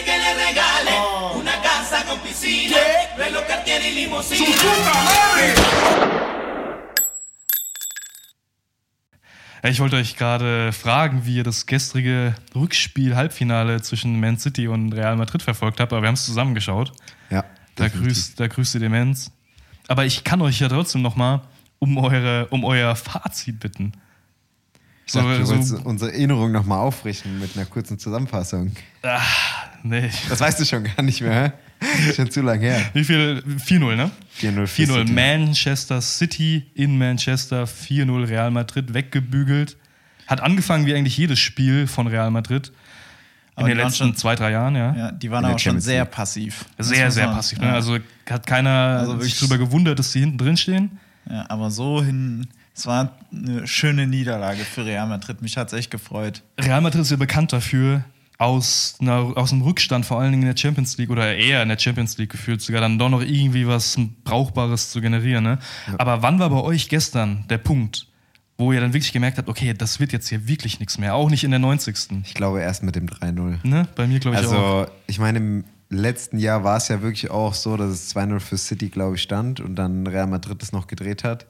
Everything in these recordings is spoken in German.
quiere que le regale una casa con piscina, reloj Cartier y limusina. Ja, Ich wollte euch gerade fragen, wie ihr das gestrige Rückspiel-Halbfinale zwischen Man City und Real Madrid verfolgt habt, aber wir haben es zusammengeschaut. Ja. Da grüßt, da grüßt die Demenz. Aber ich kann euch ja trotzdem nochmal um, eure, um euer Fazit bitten. Ich dachte, du So, wolltest so, unsere Erinnerung nochmal aufrichten mit einer kurzen Zusammenfassung. ah, nee. Das weißt du schon gar nicht mehr, hä? Schon zu lange her. Wie viel? 4-0, ne? 4-0 für 4-0 City. Manchester City in Manchester, 4-0 Real Madrid weggebügelt. Hat angefangen wie eigentlich jedes Spiel von Real Madrid. In Aber den letzten schon- zwei, drei Jahren, ja. Ja, die waren aber schon sehr passiv. Sehr, sehr passiv. Ne? ja. Also hat keiner Also sich drüber gewundert, dass die hinten drin stehen. Ja, aber so hin, es war eine schöne Niederlage für Real Madrid. Mich hat es echt gefreut. Real Madrid ist ja bekannt dafür, aus, einer, aus einem Rückstand, vor allen Dingen in der Champions League oder eher in der Champions League gefühlt, sogar dann doch noch irgendwie was Brauchbares zu generieren. Ne? Aber wann war bei euch gestern der Punkt, wo ihr dann wirklich gemerkt habt, okay, das wird jetzt hier wirklich nichts mehr, auch nicht in der 90. Ich glaube erst mit dem 3-0. Ne? Bei mir glaube ich auch. Also, ich meine, im letzten Jahr war es ja wirklich auch so, dass es 2-0 für City, glaube ich, stand und dann Real Madrid es noch gedreht hat.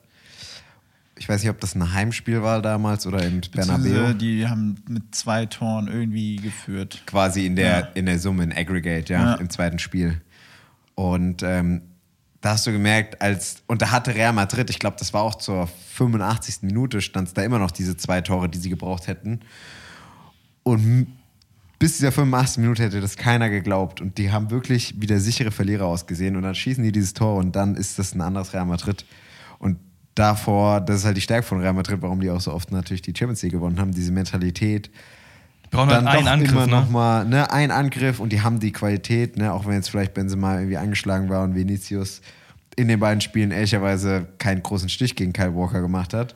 Ich weiß nicht, ob das ein Heimspiel war damals oder im Bernabeu. Die haben mit zwei Toren irgendwie geführt. Quasi in der, Ja. in der Summe, in Aggregate, ja, Ja. im zweiten Spiel. Und ähm, da hast du gemerkt, als, und da hatte Real Madrid, ich glaube, das war auch zur 85. Minute, stand es da immer noch diese zwei Tore, die sie gebraucht hätten. Und bis dieser 85. Minute hätte das keiner geglaubt. Und die haben wirklich wie der sichere Verlierer ausgesehen. Und dann schießen die dieses Tor und dann ist das ein anderes Real Madrid. Und davor, das ist halt die Stärke von Real Madrid, warum die auch so oft natürlich die Champions League gewonnen haben, diese Mentalität, brauchen dann halt einen doch Angriff. immer Ne? noch mal ne, ein Angriff und die haben die Qualität, ne, auch wenn jetzt vielleicht Benzema irgendwie angeschlagen war und Vinicius in den beiden Spielen ehrlicherweise keinen großen Stich gegen Kyle Walker gemacht hat.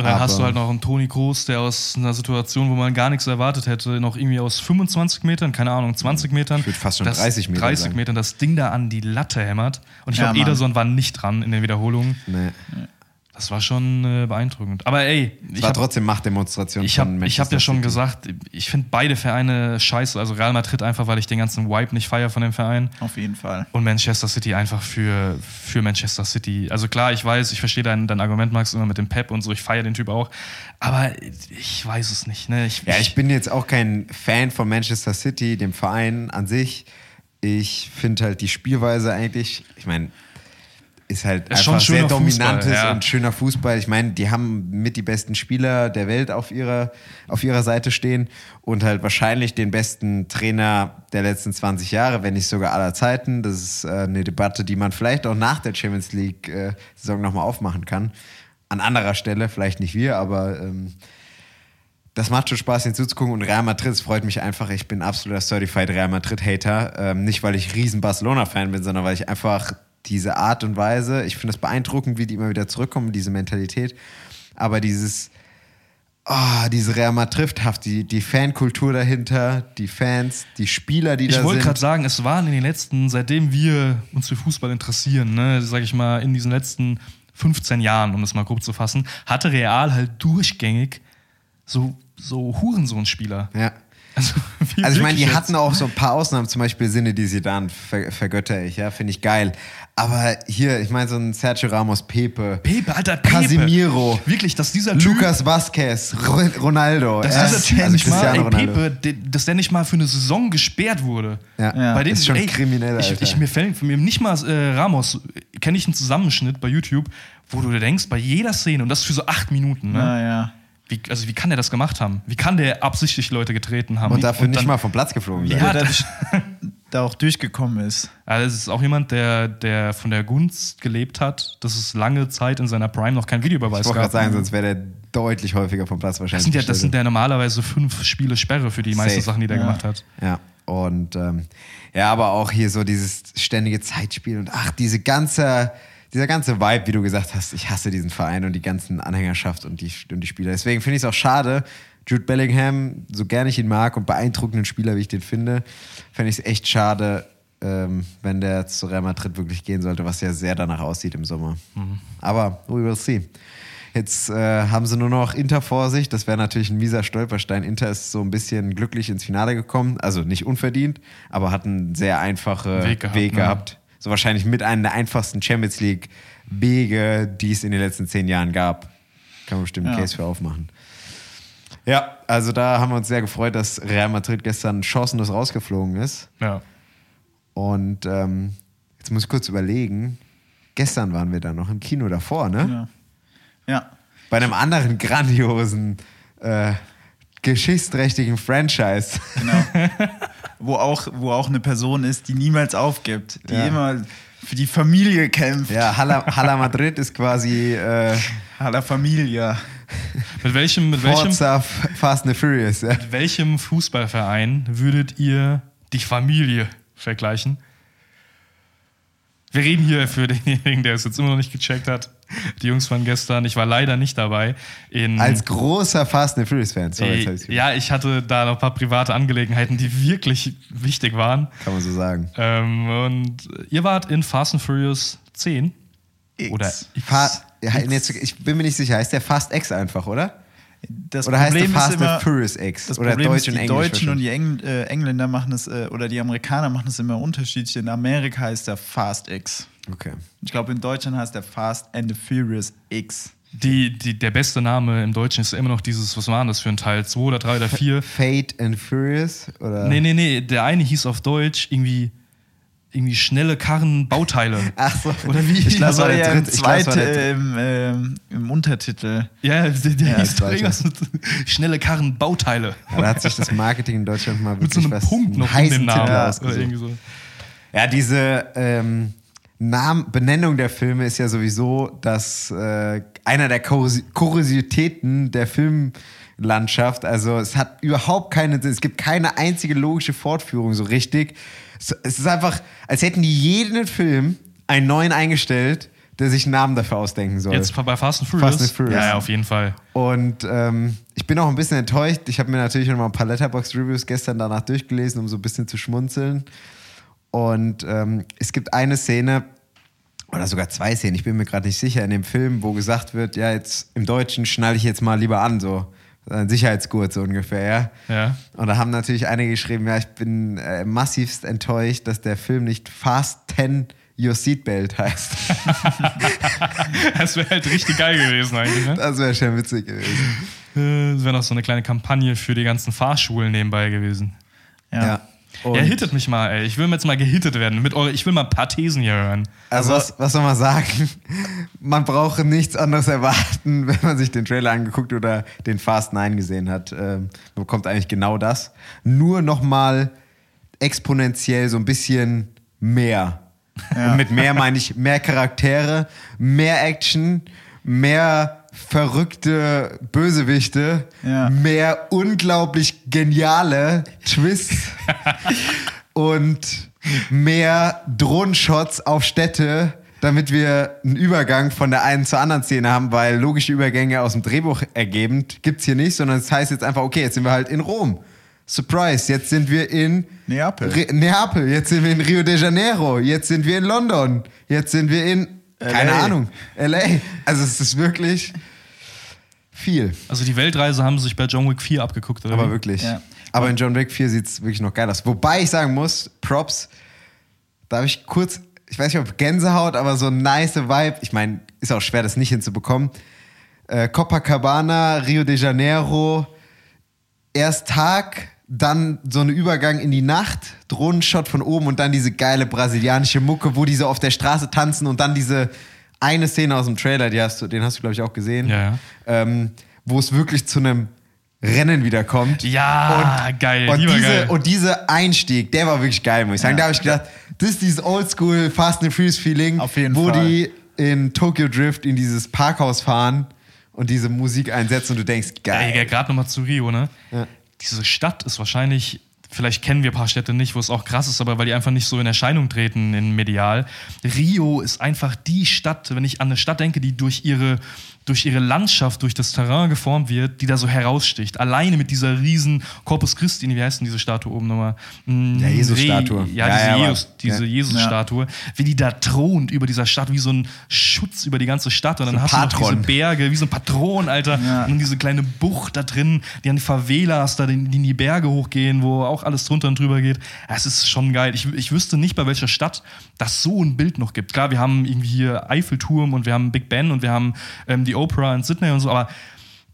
Und dann hast Aber- du halt noch einen Toni Kroos, der aus einer Situation, wo man gar nichts erwartet hätte, noch irgendwie aus 25 Metern, keine Ahnung, 20 Metern. Ich fast schon das 30 Meter 30 sagen. Metern das Ding da an die Latte hämmert. Und ich Ja, glaube. Ederson war nicht dran in den Wiederholungen. Ne. Das war schon äh, beeindruckend. Aber ey, Es ich war habe trotzdem Machtdemonstration. ich hab, ich hab ja schon City. gesagt, ich finde beide Vereine scheiße. Also Real Madrid einfach, weil ich den ganzen Vibe nicht feiere von dem Verein. Auf jeden Fall. Und Manchester City einfach für, für Manchester City. Also klar, ich weiß, ich verstehe dein, dein Argument, Max, immer mit dem Pep und so, ich feiere den Typ auch. Aber ich weiß es nicht. Ne? Ich, Ja, ich bin jetzt auch kein Fan von Manchester City, dem Verein an sich. Ich finde halt die Spielweise eigentlich, ich meine, ist halt Ist schon einfach sehr dominantes Fußball, ja. und schöner Fußball. Ich meine, die haben mit die besten Spieler der Welt auf ihrer, auf ihrer Seite stehen und halt wahrscheinlich den besten Trainer der letzten 20 Jahre, wenn nicht sogar aller Zeiten. Das ist äh, eine Debatte, die man vielleicht auch nach der Champions League-Saison nochmal aufmachen kann. An anderer Stelle, vielleicht nicht wir, aber ähm, das macht schon Spaß, hinzuzugucken. Und Real Madrid, es freut mich einfach. Ich bin absoluter Certified Real Madrid-Hater. Ähm, nicht, weil ich riesen Barcelona-Fan bin, sondern weil ich einfach diese Art und Weise, ich finde es beeindruckend, wie die immer wieder zurückkommen, diese Mentalität. Aber dieses, ah, diese Real Madrid-haft, die, die Fankultur dahinter, die Fans, die Spieler, die Ich da wollte sind. gerade sagen, es waren in den letzten, seitdem wir uns für Fußball interessieren, ne, sage ich mal, in diesen letzten 15 Jahren, um das mal grob zu fassen, hatte Real halt durchgängig so, so Hurensohn-Spieler. Ja. Also, Also ich meine, die wirklich hatten auch so ein paar Ausnahmen, zum Beispiel Sinne, die sie dann ver vergötter ich, ja, finde ich geil. Aber hier, ich meine, so ein Sergio Ramos, Pepe, Pepe, Alter, Pepe. Casemiro, Wirklich, dass dieser Typ, Lucas Vasquez, Ro Ronaldo. dass ja, dieser Typ also nicht mal, ey, Ronaldo. Pepe, dass der nicht mal für eine Saison gesperrt wurde. Ja. Ja. Bei denen, ist schon ey, kriminell, ich, Alter. ich, mir fällt von mir nicht mal äh, Ramos, kenne ich einen Zusammenschnitt bei YouTube, wo du dir denkst, bei jeder Szene, und das für so acht Minuten, ne? Naja. Wie, also wie kann der das gemacht haben? Wie kann der absichtlich Leute getreten haben? Und dafür nicht dann- mal vom Platz geflogen sein. Ja, da auch durchgekommen ist. ja, das ist auch jemand, der, der von der Gunst gelebt hat, dass es lange Zeit in seiner Prime noch kein Videobeweis Ich wollte gab. gerade sagen, sonst wäre der deutlich häufiger vom Platz wahrscheinlich. das sind ja, das sind ja normalerweise fünf Spiele Sperre für die meisten. Sachen, die der Ja. gemacht hat. Ja, und ähm, ja, aber auch hier so dieses ständige Zeitspiel und ach, diese ganze, dieser ganze Vibe, wie du gesagt hast, ich hasse diesen Verein und die ganzen Anhängerschaft und die, und die Spieler. Deswegen finde ich es auch schade, Jude Bellingham, so gerne ich ihn mag und beeindruckenden Spieler, wie ich den finde, fände ich es echt schade, ähm, wenn der zu Real Madrid wirklich gehen sollte, was ja sehr danach aussieht im Sommer. Aber we will see. Jetzt äh, haben sie nur noch Inter vor sich. Das wäre natürlich ein mieser Stolperstein. Inter ist so ein bisschen glücklich ins Finale gekommen. Also nicht unverdient, aber hat einen sehr einfachen Weg Weg gehabt, gehabt. ne? So wahrscheinlich mit einem der einfachsten Champions League Wege, die es in den letzten zehn Jahren gab. Kann man bestimmt einen Ja. Case für aufmachen. Ja, also da haben wir uns sehr gefreut, dass Real Madrid gestern chancenlos rausgeflogen ist. Ja. Und ähm, jetzt muss ich kurz überlegen. Gestern waren wir da noch im Kino davor, ne? Ja. Ja. Bei einem anderen grandiosen, äh, geschichtsträchtigen Franchise. Genau. wo, auch, wo auch eine Person ist, die niemals aufgibt, die Ja. immer für die Familie kämpft. Ja, Hala, Hala Madrid ist quasi äh, Hala Familia. Mit welchem, mit welchem, Fast and the Furious. Ja. mit welchem Fußballverein würdet ihr die Familie vergleichen? Wir reden hier für denjenigen, der es jetzt immer noch nicht gecheckt hat. Die Jungs von gestern, ich war leider nicht dabei. Als großer Fast and the Furious-Fan. Sorry, äh, ja, ich hatte da noch ein paar private Angelegenheiten, die wirklich wichtig waren. Kann man so sagen. Ähm, und ihr wart in Fast and Furious 10 X. oder X. Fa ja, jetzt, ich bin mir nicht sicher, heißt der Fast X einfach, oder? Das Oder heißt der Problem ist Fast immer, and Furious X? Das oder Problem Deutsch ist, und die Englisch? Deutschen und die Engl äh, Engländer machen es, äh, oder die Amerikaner machen es immer unterschiedlich. In Amerika heißt der Fast X. Okay. Ich glaube, in Deutschland heißt der Fast and the Furious X. Die, die, der beste Name im Deutschen ist immer noch dieses, was war denn das für ein Teil? 2 oder 3 oder 4? Fate and Furious? Oder? Nee, nee, nee. Der eine hieß auf Deutsch irgendwie, irgendwie schnelle Karren, Bauteile. Ach so. Oder wie? Ich Das glaube, war der ja im dritte. War der dritte. ähm, ähm, im Untertitel. Ja, der, der Ja, hieß irgendwas mit schnelle Karren, Bauteile. Ja, da hat sich das Marketing in Deutschland mal Mit so wirklich einem was Punkt noch in dem Namen. Titel Ja, oder ausgesucht. irgendwie so. Ja, diese ähm, Namen, Benennung der Filme ist ja sowieso das äh, einer der Kuriosi- Kuriositäten der Filmlandschaft. Also es hat überhaupt keine, es gibt keine einzige logische Fortführung so richtig. Es ist einfach, als hätten die jeden Film einen neuen eingestellt, der sich einen Namen dafür ausdenken soll. Jetzt bei Fast and Furious? Fast and Furious. Ja, ja, auf jeden Fall. Und ähm, ich bin auch ein bisschen enttäuscht. Ich habe mir natürlich noch mal ein paar Letterbox-Reviews gestern danach durchgelesen, um so ein bisschen zu schmunzeln. Und ähm, es gibt eine Szene, oder sogar zwei Szenen, ich bin mir gerade nicht sicher, in dem Film, wo gesagt wird, ja, jetzt im Deutschen schnalle ich jetzt mal lieber an, so ein Sicherheitsgurt so ungefähr, ja. Ja. Und da haben natürlich einige geschrieben, ja, ich bin äh, massivst enttäuscht, dass der Film nicht Fast 10 Your Seatbelt heißt. Das wäre halt richtig geil gewesen eigentlich. Ne? Das wäre schon witzig gewesen. Äh, Das wäre noch so eine kleine Kampagne für die ganzen Fahrschulen nebenbei gewesen. Ja. Ja. Und- ja, hittet mich mal, ey. Ich will jetzt mal gehittet werden. Mit eure, ich will mal ein paar Thesen hier hören. Also, was, was soll man sagen? Man brauche nichts anderes erwarten, wenn man sich den Trailer angeguckt oder den Fast 9 gesehen hat. Ähm, man bekommt eigentlich genau das. Nur nochmal exponentiell so ein bisschen mehr. Und mit mehr meine ich mehr Charaktere, mehr Action, mehr verrückte Bösewichte, Ja. mehr unglaublich geniale Twists und mehr Drohnenshots auf Städte, damit wir einen Übergang von der einen zur anderen Szene haben, weil logische Übergänge aus dem Drehbuch ergebend gibt es hier nicht, sondern es heißt jetzt einfach, okay, jetzt sind wir halt in Rom. Surprise, jetzt sind wir in Neapel. Re Neapel, jetzt sind wir in Rio de Janeiro, jetzt sind wir in London, jetzt sind wir in, keine LA. Ahnung, LA. Also es ist wirklich viel. Also die Weltreise haben sie sich bei John Wick 4 abgeguckt, oder? Aber wie? wirklich. Ja. Aber in John Wick 4 sieht es wirklich noch geil aus. Wobei ich sagen muss, Props, da habe ich kurz, ich weiß nicht, ob Gänsehaut, aber so ein nice Vibe. Ich meine, ist auch schwer, das nicht hinzubekommen. Äh, Copacabana, Rio de Janeiro, erst Tag, dann so ein Übergang in die Nacht, Drohnenshot von oben und dann diese geile brasilianische Mucke, wo die so auf der Straße tanzen und dann diese eine Szene aus dem Trailer, die hast du, den hast du, glaube ich, auch gesehen, Ja, ja. Ähm, wo es wirklich zu einem Rennen wieder kommt. Ja, geil, Und, die war diese, geil. und dieser Einstieg, der war wirklich geil, muss ich sagen. Da habe ich gedacht, das ist dieses Oldschool Fast and Furious Feeling, Auf jeden wo Fall. die in Tokyo Drift in dieses Parkhaus fahren und diese Musik einsetzen und du denkst, geil. Ja, gerade nochmal zu Rio, ne? Ja. Diese Stadt ist wahrscheinlich vielleicht kennen wir ein paar Städte nicht, wo es auch krass ist, aber weil die einfach nicht so in Erscheinung treten in medial. Rio ist einfach die Stadt, wenn ich an eine Stadt denke, die durch ihre durch ihre Landschaft, durch das Terrain geformt wird, die da so heraussticht. Alleine mit dieser riesen Corpus Christi, wie heißt denn diese Statue oben nochmal? Mm, Ja, Jesus-Statue. Ja, Ja, diese, ja, Jesus, diese. Jesus-Statue, wie die da thront über dieser Stadt, wie so ein Schutz über die ganze Stadt. Und dann ein hast du noch diese Patron. Berge, wie so ein Patron, Alter. Und diese kleine Bucht da drin, die an die Favelas, da die in die Berge hochgehen, wo auch alles drunter und drüber geht. Es ist schon geil. Ich, ich wüsste nicht, bei welcher Stadt das so ein Bild noch gibt. Klar, wir haben irgendwie hier Eiffelturm und wir haben Big Ben und wir haben ähm, die Opera in Sydney und so, aber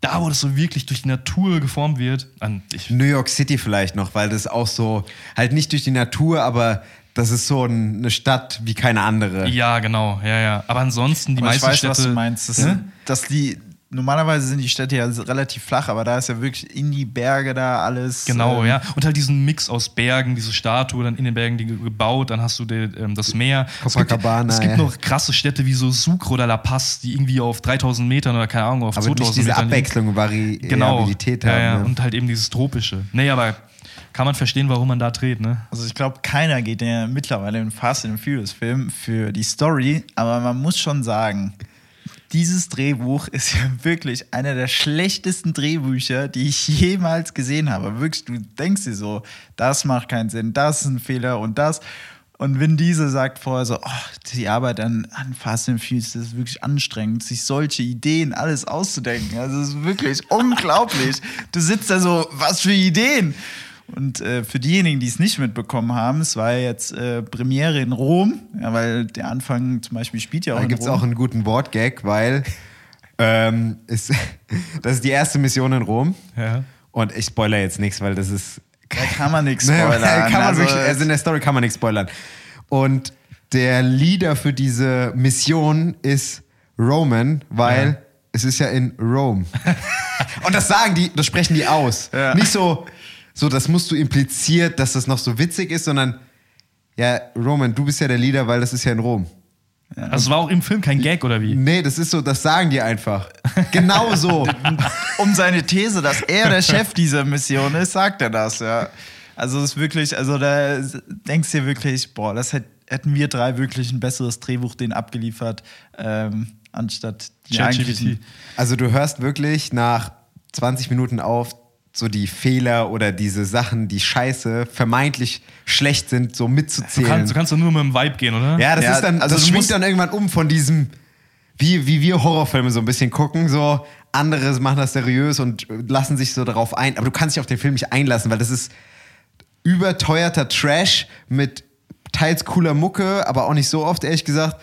da, wo das so wirklich durch die Natur geformt wird, an, ich, New York City vielleicht noch, weil das auch so, halt nicht durch die Natur, aber das ist so ein, eine Stadt wie keine andere. ja, genau, ja, ja. Aber ansonsten, die Aber ich meisten weiß, Städte. was du meinst. Das, Ne? dass die, normalerweise sind die Städte ja relativ flach, aber da ist ja wirklich in die Berge da alles. Genau, ähm, ja. Und halt diesen Mix aus Bergen, diese Statue, dann in den Bergen die ge- gebaut, dann hast du die, ähm, das Meer. Copacabana, Es gibt, es gibt ja. noch krasse Städte wie so Sucre oder La Paz, die irgendwie auf 3000 Metern oder keine Ahnung, auf aber 2000 nicht diese Metern liegen. Abwechslung, Vari Genau. Variabilität ja, haben. ja. ne? Und halt eben dieses Tropische. Nee, aber kann man verstehen, warum man da dreht, ne? Also ich glaube, keiner geht ja mittlerweile in Fast and Furious Film für die Story, aber man muss schon sagen, dieses Drehbuch ist ja wirklich einer der schlechtesten Drehbücher, die ich jemals gesehen habe. Wirklich, du denkst dir so, das macht keinen Sinn, das ist ein Fehler und das. Und Vin Diesel sagt vorher so, oh, die Arbeit an, an Fast and Furious, das ist wirklich anstrengend, sich solche Ideen alles auszudenken. Also es ist wirklich unglaublich. Du sitzt da so, was für Ideen? Und äh, für diejenigen, die es nicht mitbekommen haben, es war jetzt äh, Premiere in Rom, ja, weil der Anfang zum Beispiel spielt ja auch Da in gibt es auch einen guten Wortgag, weil ähm, ist, das ist die erste Mission in Rom. Ja. Und ich spoiler jetzt nichts, weil das ist. da kann man nichts spoilern. kann man also, wirklich, also in der Story kann man nichts spoilern. Und der Leader für diese Mission ist Roman, weil Ja. es ist ja in Rome. Und das sagen die, das sprechen die aus. Ja. Nicht so, so, das musst du impliziert, dass das noch so witzig ist, sondern ja, Roman, du bist ja der Leader, weil das ist ja in Rom. Also es war auch im Film kein Gag oder wie? Nee, das ist so, das sagen die einfach. Genau so. um seine These, dass er der Chef dieser Mission ist, sagt er das, ja. Also es ist wirklich, also da denkst du dir wirklich, boah, das hätt, hätten wir drei wirklich ein besseres Drehbuch denen abgeliefert, ähm, anstatt die ChatGPT. Also du hörst wirklich nach 20 Minuten auf, so die Fehler oder diese Sachen, die scheiße, vermeintlich schlecht sind, so Du mitzuzählen. kannst, du kannst doch nur mit dem Vibe gehen, oder? ja, das Ja, ist dann, also das du schwingt dann irgendwann um von diesem, wie, wie wir Horrorfilme so ein bisschen gucken, so andere machen das seriös und lassen sich so darauf ein, aber du kannst dich auf den Film nicht einlassen, weil das ist überteuerter Trash mit teils cooler Mucke, aber auch nicht so oft, ehrlich gesagt.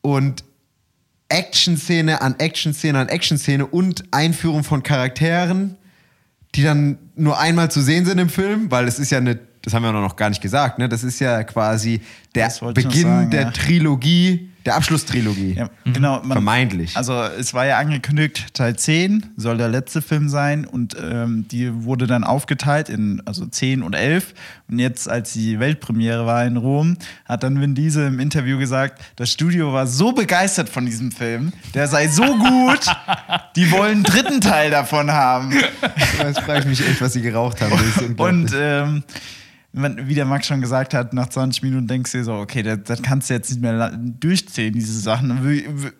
Und Action-Szene an Action-Szene an Action-Szene und Einführung von Charakteren, die dann nur einmal zu sehen sind im Film, weil es ist ja eine, das haben wir noch gar nicht gesagt, ne? Das ist ja quasi der Beginn sagen, der ja. Trilogie, der Abschlusstrilogie. Ja, genau. Man, Vermeintlich. Also es war ja angekündigt, Teil 10 soll der letzte Film sein und ähm, die wurde dann aufgeteilt in also 10 und 11. Und jetzt, als die Weltpremiere war in Rom, hat dann Vin Diesel im Interview gesagt, das Studio war so begeistert von diesem Film, der sei so gut, die wollen einen dritten Teil davon haben. Jetzt frage ich mich echt, was sie geraucht haben. Und ähm, wie der Max schon gesagt hat, nach 20 Minuten denkst du dir so, okay, das, das kannst du jetzt nicht mehr durchziehen, diese Sachen,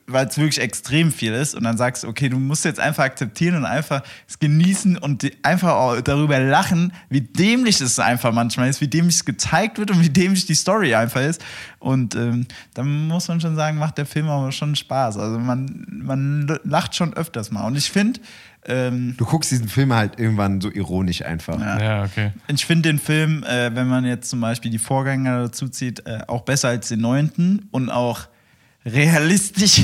weil es wirklich extrem viel ist. Und dann sagst du, okay, du musst jetzt einfach akzeptieren und einfach es genießen und einfach auch darüber lachen, wie dämlich es einfach manchmal ist, wie dämlich es gezeigt wird und wie dämlich die Story einfach ist. Und ähm, dann muss man schon sagen, macht der Film aber schon Spaß. Also man, man lacht schon öfters mal. Und ich finde, ähm, du guckst diesen Film halt irgendwann so ironisch einfach. Ja. Ja, okay. Ich finde den Film, äh, wenn man jetzt zum Beispiel die Vorgänger dazu zieht, äh, auch besser als den neunten und auch realistisch,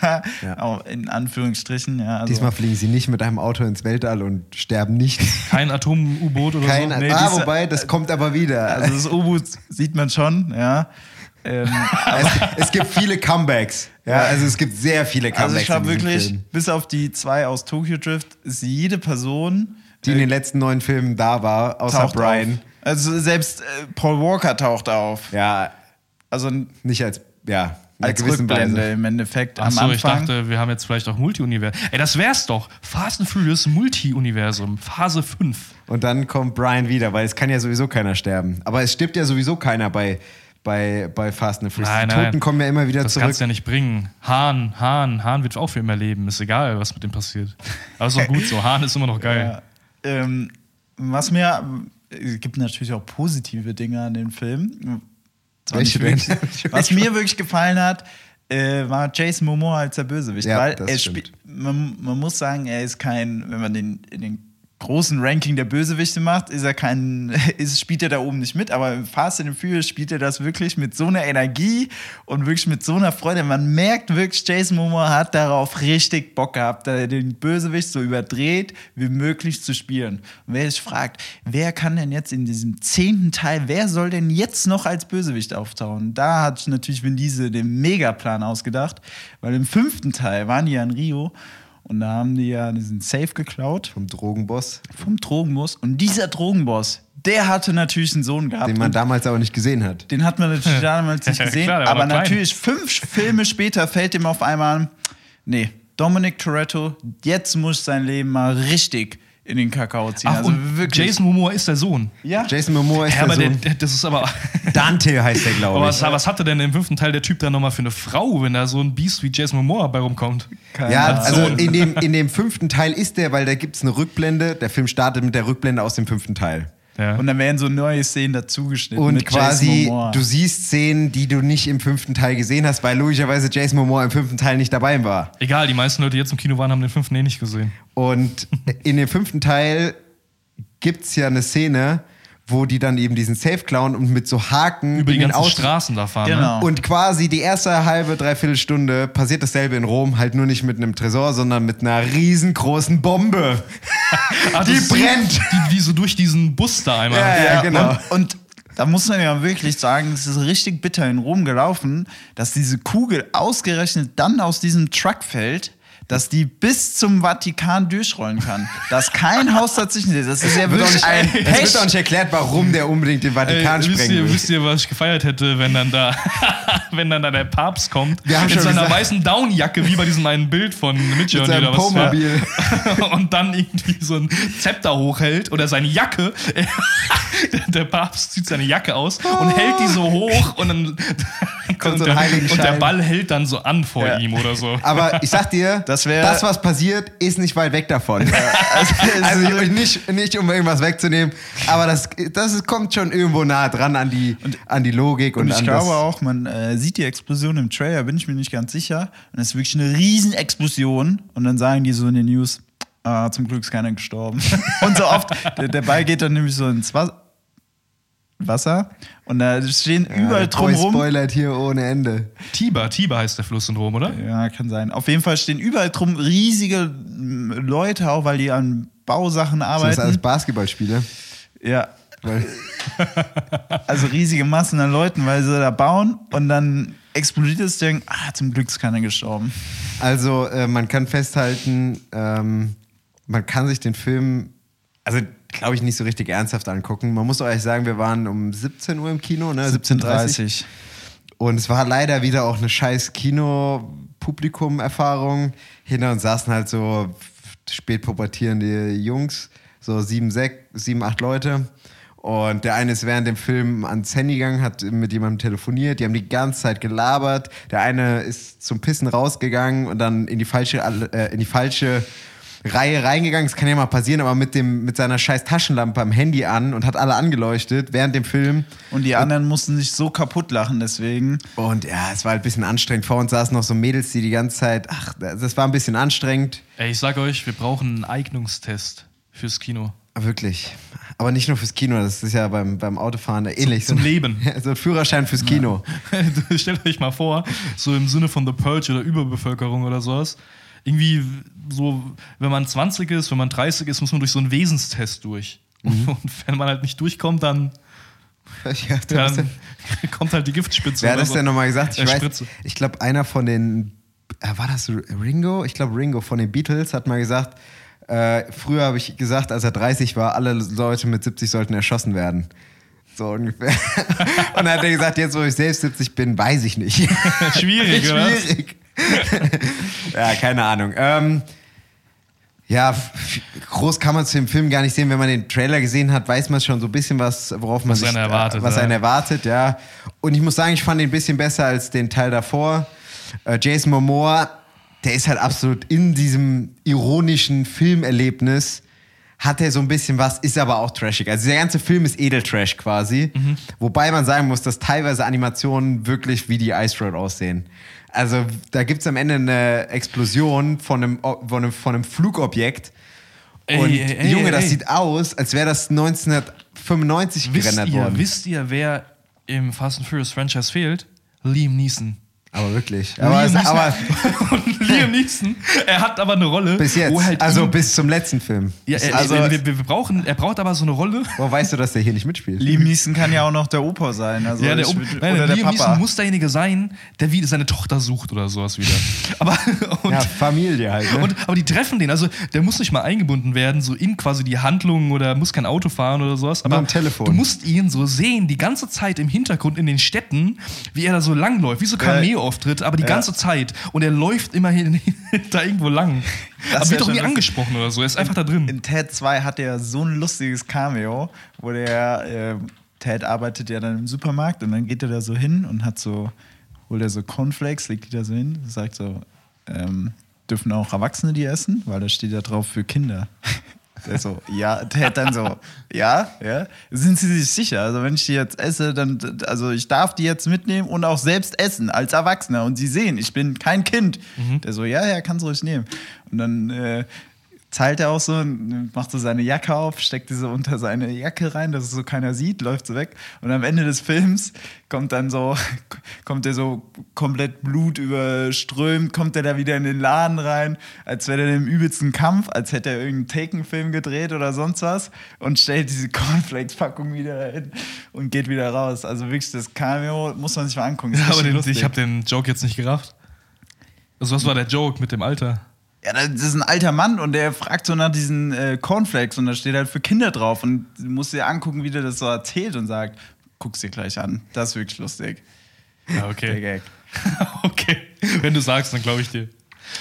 auch in Anführungsstrichen. Ja, also Diesmal fliegen sie nicht mit einem Auto ins Weltall und sterben nicht. Kein Atom-U-Boot oder Kein, so? Nee, ah, diese- wobei, das kommt aber wieder. also das U-Boot sieht man schon, ja. Ähm, es, es gibt viele Comebacks. Ja, also es gibt sehr viele Comebacks. also ich habe wirklich, Film, bis auf die zwei aus Tokyo Drift, ist jede Person die in den letzten neun Filmen da war, außer taucht Brian. auf. Also selbst äh, Paul Walker taucht auf. Ja, Also nicht als, ja, als gewissen Rückblende Weise. im Endeffekt am Achso, ich Anfang. dachte, wir haben jetzt vielleicht auch Multi-Universum. Ey, das wär's doch. Fast and Furious Multi-Universum. Phase 5. Und dann kommt Brian wieder, weil es kann ja sowieso keiner sterben. Aber es stirbt ja sowieso keiner bei, bei, bei Fast and the Furious. Nein, Die nein. Toten kommen ja immer wieder Das zurück. kannst du ja nicht bringen. Hahn, Hahn, Hahn wird auch für immer leben. Ist egal, was mit dem passiert. Aber ist doch gut so. Hahn ist immer noch geil. Ja. Ähm, was mir, es gibt natürlich auch positive Dinge an dem Film. Welche wirklich- Was mir wirklich gefallen hat, äh, war Jason Momoa als der Bösewicht. Ja, weil das er man, man muss sagen, er ist kein, wenn man den, in den großen Ranking der Bösewichte macht, ist er kein, ist, spielt er da oben nicht mit, aber im Fast and Furious spielt er das wirklich mit so einer Energie und wirklich mit so einer Freude. Man merkt wirklich, Jason Momoa hat darauf richtig Bock gehabt, da den Bösewicht so überdreht wie möglich zu spielen. Und wer sich fragt, wer kann denn jetzt in diesem zehnten Teil, wer soll denn jetzt noch als Bösewicht auftauchen? Da hat natürlich Vin Diesel den Megaplan ausgedacht, weil im fünften Teil waren die ja in Rio und da haben die ja diesen Safe geklaut Vom Drogenboss, vom Drogenboss. Und dieser Drogenboss, der hatte natürlich einen Sohn gehabt. den man damals aber nicht gesehen hat. den hat man natürlich damals nicht gesehen. klar, aber natürlich fünf Filme später fällt ihm auf einmal, nee, Dominic Toretto, jetzt muss sein Leben mal richtig in den Kakao ziehen. Ach, also wirklich. Jason Momoa ist der Sohn. ja, Jason Momoa ist Ja, aber der Sohn. der, das ist aber. Dante heißt der, Aber glaube was, ich. was hatte denn im fünften Teil der Typ da nochmal für eine Frau, wenn da so ein Biest wie Jason Momoa bei rumkommt? keine Ja, Ahnung. also in dem, in dem fünften Teil ist der, weil da gibt es eine Rückblende. Der Film startet mit der Rückblende aus dem fünften Teil. Ja. Und dann werden so neue Szenen dazugeschnitten. Und mit quasi, du siehst Szenen, die du nicht im fünften Teil gesehen hast, weil logischerweise Jason Momoa im fünften Teil nicht dabei war. Egal, die meisten Leute, die jetzt im Kino waren, haben den fünften eh nicht gesehen. Und in dem fünften Teil gibt es ja eine Szene, wo die dann eben diesen Safe klauen und mit so Haken Über die ganzen Autos- Straßen da fahren. Genau. Ne? Und quasi die erste halbe, dreiviertel Stunde passiert dasselbe in Rom, halt nur nicht mit einem Tresor, sondern mit einer riesengroßen Bombe. Ah, die ist brennt. Die, die so durch diesen Bus da einmal. Ja, ja, genau. Und, und da muss man ja wirklich sagen, es ist richtig bitter in Rom gelaufen, dass diese Kugel ausgerechnet dann aus diesem Truck fällt, dass die bis zum Vatikan durchrollen kann. Dass kein Haus dazwischen ist. Das ist ja wirklich ein es wird auch nicht erklärt, warum der unbedingt den Vatikan Ey, wisst, sprengen ihr, will. wisst ihr, was ich gefeiert hätte, wenn dann da, wenn dann da der Papst kommt, in seiner gesagt- weißen Downjacke, wie bei diesem einen Bild von seinem oder was. Playmobil. Ja. Und dann irgendwie so ein Zepter hochhält oder seine Jacke. der Papst zieht seine Jacke aus und hält die so hoch und dann Kommt und, so ein der, und der Ball hält dann so an vor Ja. ihm oder so. Aber ich sag dir, Das wär- das, was passiert, ist nicht weit weg davon. also nicht, nicht um irgendwas wegzunehmen, aber das, das kommt schon irgendwo nah dran an die, an die Logik und, Und ich an glaube das. auch, man äh, sieht die Explosion im Trailer, bin ich mir nicht ganz sicher. Und es ist wirklich eine Riesenexplosion. Und dann sagen die so in den News, ah, zum Glück ist keiner gestorben. und so oft, der, der Ball geht dann nämlich so ins Wa- Wasser. Und da stehen Ja, überall drumherum. spoilert hier ohne Ende. Tiber, Tiber heißt der Fluss in Rom, oder? Ja, kann sein. Auf jeden Fall stehen überall drum riesige mm, Leute, auch weil die an Bausachen Sind das arbeiten. alles Basketballspieler? ja. Weil, Also riesige Massen an Leuten, weil sie da bauen und dann explodiert das Ding. Ah, zum Glück ist keiner gestorben. also äh, man kann festhalten, ähm, man kann sich den Film, also glaube ich, nicht so richtig ernsthaft angucken. Man muss ehrlich sagen, wir waren um 17 Uhr im Kino, ne? 17.30 Und es war leider wieder auch eine scheiß Kino-Publikum-Erfahrung. Hinter uns saßen halt so spätpubertierende Jungs, so sieben, sechs, sieben, acht Leute. Und der eine ist während dem Film ans Handy gegangen, hat mit jemandem telefoniert, die haben die ganze Zeit gelabert. Der eine ist zum Pissen rausgegangen und dann in die falsche, äh, in die falsche Reihe reingegangen. Das kann ja mal passieren, aber mit, dem, mit seiner scheiß Taschenlampe am Handy an und hat alle angeleuchtet während dem Film. Und die anderen mussten sich so kaputt lachen, deswegen. Und ja, es war halt ein bisschen anstrengend. Vor uns saßen noch so Mädels, die die ganze Zeit, ach, das war ein bisschen anstrengend. Ey, ich sag euch, wir brauchen einen Eignungstest fürs Kino. Wirklich. Aber nicht nur fürs Kino, das ist ja beim, beim Autofahren ähnlich. zum so, Leben. Ja, so ein Führerschein fürs Kino. Stellt euch mal vor, so im Sinne von The Purge oder Überbevölkerung oder sowas. Irgendwie so, wenn man 20 ist, wenn man 30 ist, muss man durch so einen Wesenstest durch. Und, und wenn man halt nicht durchkommt, dann, Ja, da dann kommt halt die Giftspitze. Wer hat das so. denn nochmal gesagt? Ich Äh, weiß, ich glaube, einer von den, äh, war das Ringo? Ich glaube, Ringo von den Beatles hat mal gesagt, äh, früher habe ich gesagt, als er 30 war, alle Leute mit 70 sollten erschossen werden. So ungefähr. Und dann hat er gesagt, jetzt wo ich selbst 70 bin, weiß ich nicht. Schwierig, oder? Schwierig. ja, keine Ahnung. Ähm, Ja, groß kann man zu dem Film gar nicht sehen. Wenn man den Trailer gesehen hat, weiß man schon so ein bisschen was, worauf man Was sich, einen erwartet, was ja. einen erwartet, ja. Und ich muss sagen, ich fand ihn ein bisschen besser als den Teil davor. Äh, Jason Momoa, der ist halt absolut in diesem ironischen Filmerlebnis hat er so ein bisschen was, ist aber auch trashig. Also der ganze Film ist Edeltrash quasi. Mhm. Wobei man sagen muss, dass teilweise Animationen wirklich wie die Ice Road aussehen. Also da gibt es am Ende eine Explosion von einem, von einem, von einem Flugobjekt. Ey, Und ey, ey, Junge, das ey. sieht aus, als wäre das 1995 Wisst gerendert ihr, worden. wisst ihr, wer im Fast and Furious Franchise fehlt? Liam Neeson. Aber wirklich. Aber, Liam aber und Liam Neeson, er hat aber eine Rolle. bis jetzt. Wo halt also bis zum letzten Film. ja, er, also, wir, wir, wir brauchen, er braucht aber so eine Rolle. wo weißt du, dass der hier nicht mitspielt? Liam Neeson kann ja auch noch der Opa sein. Also ja, der, ich würd- nein, oder der Liam Papa. Neeson muss derjenige sein, der wieder seine Tochter sucht oder sowas wieder. Aber, und, Ja, Familie halt. Ne? und, aber die treffen den, also der muss nicht mal eingebunden werden, so in quasi die Handlungen oder muss kein Auto fahren oder sowas. Aber am Telefon. du musst ihn so sehen, die ganze Zeit im Hintergrund in den Städten, wie er da so langläuft, wie so Cameo-Auftritt, aber die ganze Zeit. Und er läuft immerhin da irgendwo lang. Das aber wird doch nie angesprochen oder so, er ist einfach da drin. In Ted 2 hat er so ein lustiges Cameo, wo der äh, Ted arbeitet ja dann im Supermarkt und dann geht er da so hin und hat so, holt er so Cornflakes, legt die da so hin, sagt so, ähm, dürfen auch Erwachsene die essen? Weil da steht ja drauf für Kinder. Der so, ja, Ted dann so, ja, ja. Sind Sie sich sicher? Also wenn ich die jetzt esse, dann, also ich darf die jetzt mitnehmen und auch selbst essen als Erwachsener. Und Sie sehen, ich bin kein Kind. Der so, ja, ja, kannst du ruhig nehmen. Und dann äh, zahlt er auch so, macht so seine Jacke auf, steckt die so unter seine Jacke rein, dass es so keiner sieht, läuft so weg. Und am Ende des Films kommt dann so, kommt er so komplett Blut überströmt, kommt er da wieder in den Laden rein, als wäre er im übelsten Kampf, als hätte er irgendeinen Taken-Film gedreht oder sonst was und stellt diese Cornflakes-Packung wieder hin und geht wieder raus. Also wirklich, das Cameo muss man sich mal angucken. Ja, aber den, ich habe den Joke jetzt nicht gerafft. Also was war der Joke mit dem Alter? Ja, das ist ein alter Mann und der fragt so nach diesen äh, Cornflakes und da steht halt für Kinder drauf und du musst dir angucken, wie der das so erzählt und sagt, guck's dir gleich an. Das ist wirklich lustig. Ja, Der okay. Gag. okay. Wenn du sagst, dann glaube ich dir.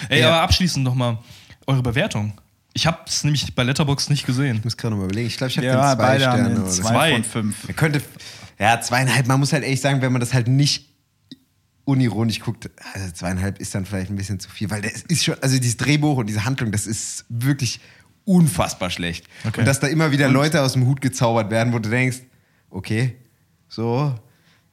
Ey, Ja. aber abschließend nochmal eure Bewertung. Ich habe es nämlich bei Letterbox nicht gesehen. Ich muss gerade noch mal überlegen. Ich glaube, ich habe Ja, den zwei beide haben Sterne. so. zwei, Zwei. von fünf. Man könnte, ja, zweieinhalb. Man muss halt ehrlich sagen, wenn man das halt nicht unironisch guckt, also zweieinhalb ist dann vielleicht ein bisschen zu viel, weil das ist schon, also dieses Drehbuch und diese Handlung, das ist wirklich unfassbar schlecht. Okay. Und dass da immer wieder Leute aus dem Hut gezaubert werden, wo du denkst, okay, so,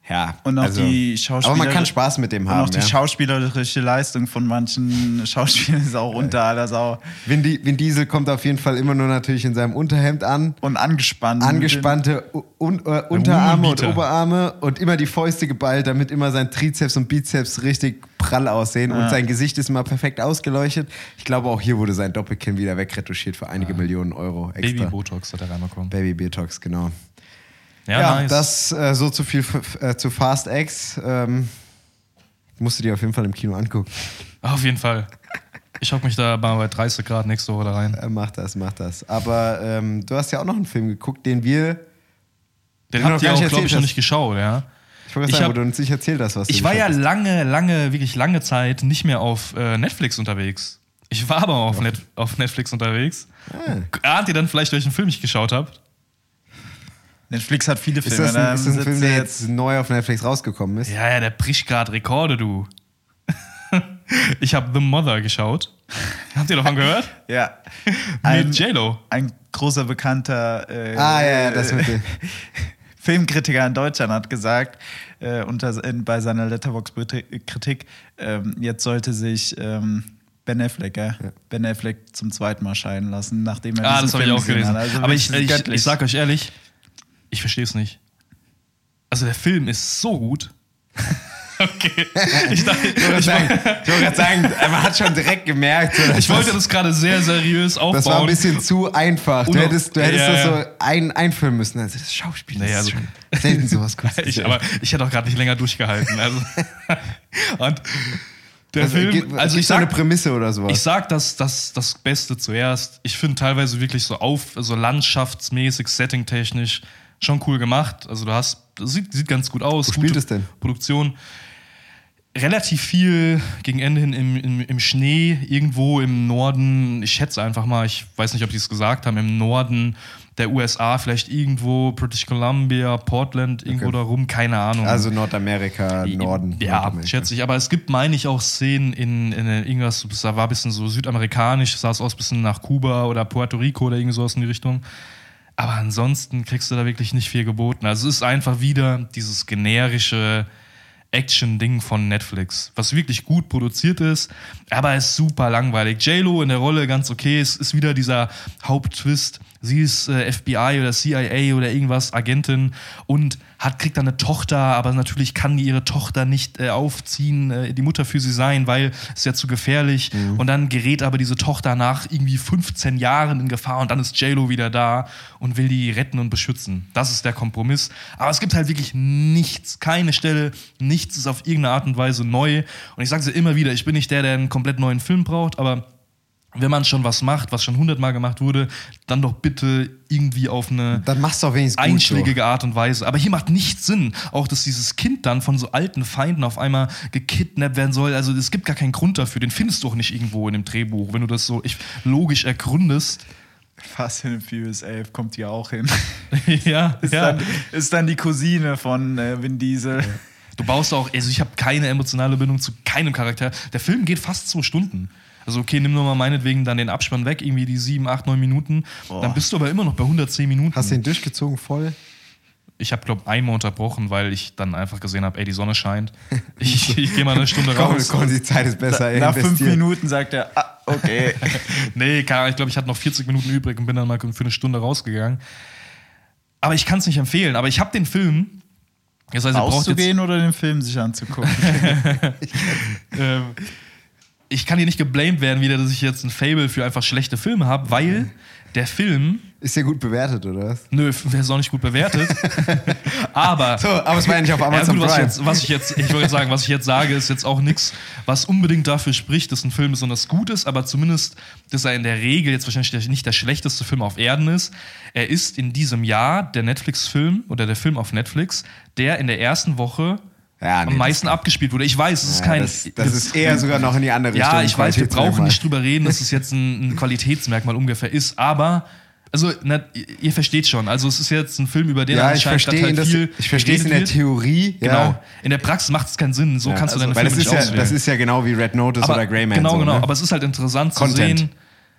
ja. Und auch also, die Schauspieler. Aber man kann Spaß mit dem Und haben. auch die ja. schauspielerische Leistung von manchen Schauspielern ist auch unter aller Sau. Vin, Vin Diesel kommt auf jeden Fall immer nur natürlich in seinem Unterhemd an. Und angespannt. angespannte un äh, Unterarme und. Oberarme und immer die Fäuste geballt, damit immer sein Trizeps und Bizeps richtig prall aussehen und sein Gesicht ist immer perfekt ausgeleuchtet. Ich glaube, auch hier wurde sein Doppelkinn wieder wegretuschiert für einige Millionen Euro extra. Baby Botox hat er reinbekommen. Baby Botox, genau. Ja, Ja, nice. das äh, so zu viel äh, zu Fast X. Ähm, musst du dir auf jeden Fall im Kino angucken. Auf jeden Fall. Ich hocke mich da mal bei 30 Grad nächste Woche da rein. Äh, mach das, mach das. Aber ähm, du hast ja auch noch einen Film geguckt, den wir. Den noch habt ihr auch, nicht glaube ich, noch nicht geschaut, ja. Ich wollte sagen, hab- wo du uns nicht erzählt hast, was du Ich war ja hast. lange, lange, wirklich lange Zeit nicht mehr auf äh, Netflix unterwegs. Ich war aber auf, Net auf Netflix unterwegs. Ah. Ahnt ihr dann vielleicht, welchen Film ich geschaut habe? Netflix hat viele Ist Filme. das ein, ist das ein Film, er der jetzt neu auf Netflix rausgekommen ist? Ja, ja, der bricht gerade Rekorde, du. ich habe The Mother geschaut. Habt ihr davon gehört? Ja. Ein, Mit J-Lo. ein großer bekannter äh, Ah, ja, ja, das mit dem. Filmkritiker in Deutschland hat gesagt, äh, unter, in, bei seiner Letterbox-Kritik, ähm, jetzt sollte sich ähm, Ben Affleck, ja, Ben Affleck zum zweiten Mal scheiden lassen, nachdem er Ah, diesen das habe ich auch gesehen gelesen. hat. Also Aber ich, ich, ich sag euch ehrlich, ich verstehe es nicht. Also der Film ist so gut. okay. Ich, dachte, Ich wollte ich, sagen, ich wollte gerade sagen, man hat schon direkt gemerkt, so, ich wollte das gerade sehr seriös aufbauen. das war ein bisschen zu einfach. Du hättest, du hättest Ja, das so ein, einführen müssen. Also das Schauspiel Nee, das also- ist schon selten sowas gut. Ich, aber ich hätte auch gerade nicht länger durchgehalten. Also. Und der also, Film, gibt- also ich so eine sag, Prämisse oder sowas. ich sag das, das, das Beste zuerst. Ich finde teilweise wirklich so auf, so landschaftsmäßig, settingtechnisch schon cool gemacht. Also du hast, das sieht, sieht ganz gut aus. Wo spielt es denn? Produktion. relativ viel gegen Ende hin im, im, im Schnee, irgendwo im Norden, ich schätze einfach mal, ich weiß nicht, ob die es gesagt haben, im Norden der USA, vielleicht irgendwo British Columbia, Portland, irgendwo Okay. da rum, keine Ahnung. Also Nordamerika, Norden. Ja, Nordamerika. schätze ich. Aber es gibt, meine ich, auch Szenen in, in irgendwas, da war ein bisschen so südamerikanisch, sah es aus ein bisschen nach Kuba oder Puerto Rico oder irgendwie sowas in die Richtung. Aber ansonsten kriegst du da wirklich nicht viel geboten. Also es ist einfach wieder dieses generische Action-Ding von Netflix, was wirklich gut produziert ist, aber ist super langweilig. J-Lo in der Rolle ganz okay, es ist wieder dieser Haupttwist. Sie ist äh, FBI oder CIA oder irgendwas, Agentin und hat, kriegt dann eine Tochter, aber natürlich kann die ihre Tochter nicht äh, aufziehen, äh, die Mutter für sie sein, weil es ja zu gefährlich. Und dann gerät aber diese Tochter nach irgendwie 15 Jahren in Gefahr und dann ist J-Lo wieder da und will die retten und beschützen. Das ist der Kompromiss. Aber es gibt halt wirklich nichts, keine Stelle, nichts ist auf irgendeine Art und Weise neu. Und ich sage es immer wieder, ich bin nicht der, der einen komplett neuen Film braucht, aber wenn man schon was macht, was schon hundertmal gemacht wurde, dann doch bitte irgendwie auf eine Dann machst du auch wenigstens einschlägige Art und Weise. Aber hier macht nichts Sinn. Auch, dass dieses Kind dann von so alten Feinden auf einmal gekidnappt werden soll. Also es gibt gar keinen Grund dafür. Den findest du auch nicht irgendwo in dem Drehbuch, wenn du das so ich, logisch ergründest. Fast and Furious 11 kommt ja auch hin. ja, Ist, ja. dann, ist dann die Cousine von äh, Vin Diesel. Du baust auch, also ich habe keine emotionale Bindung zu keinem Charakter. Der Film geht fast zwei Stunden. Also okay, nimm nur mal meinetwegen dann den Abspann weg, irgendwie die sieben, acht, neun Minuten. Dann bist du aber immer noch bei 110 Minuten. Hast du ihn durchgezogen voll? ich habe, glaube einmal unterbrochen, weil ich dann einfach gesehen habe, ey, die Sonne scheint. Ich, ich gehe mal eine Stunde Komm, raus. komm, die Zeit ist besser Nach fünf. Minuten sagt er, ah, okay. nee, Ahnung, ich glaube, ich hatte noch 40 Minuten übrig und bin dann mal für eine Stunde rausgegangen. Aber ich kann es nicht empfehlen. Aber ich habe den Film. Das heißt, Auszugehen oder den Film sich anzugucken? ähm, ich kann hier nicht geblamed werden, wieder, dass ich jetzt ein Fable für einfach schlechte Filme habe, weil der Film, Ist ja gut bewertet, oder was? nö, der ist auch nicht gut bewertet. aber So, aber es war ja nicht auf Ja, Amazon gut, was, ich jetzt, was ich jetzt, ich wollte sagen, was ich jetzt sage, ist jetzt auch nichts, was unbedingt dafür spricht, dass ein Film besonders gut ist, aber zumindest, dass er in der Regel jetzt wahrscheinlich nicht der schlechteste Film auf Erden ist. Er ist in diesem Jahr der Netflix-Film oder der Film auf Netflix, der in der ersten Woche Ja, nee, am meisten abgespielt wurde. Ich weiß, es ist Ja, kein. das, das ist eher sogar noch in die andere Richtung. Ja, ich weiß, wir brauchen nicht drüber reden, dass es jetzt ein, ein Qualitätsmerkmal ungefähr ist, aber. Also, na, ihr- versteht schon. Also, es ist jetzt ein Film, über den Ja, ich anscheinend verstehe gerade ihn, das, viel ich verstehe es in der. Theorie. Genau. Ja. In der Praxis macht es keinen Sinn. So Ja, kannst du also, deine weil Filme das ist, nicht ja, auswählen. das ist ja genau wie Red Notice aber, oder Greyman. Genau, so, genau. Ne? Aber es ist halt interessant zu Content. sehen.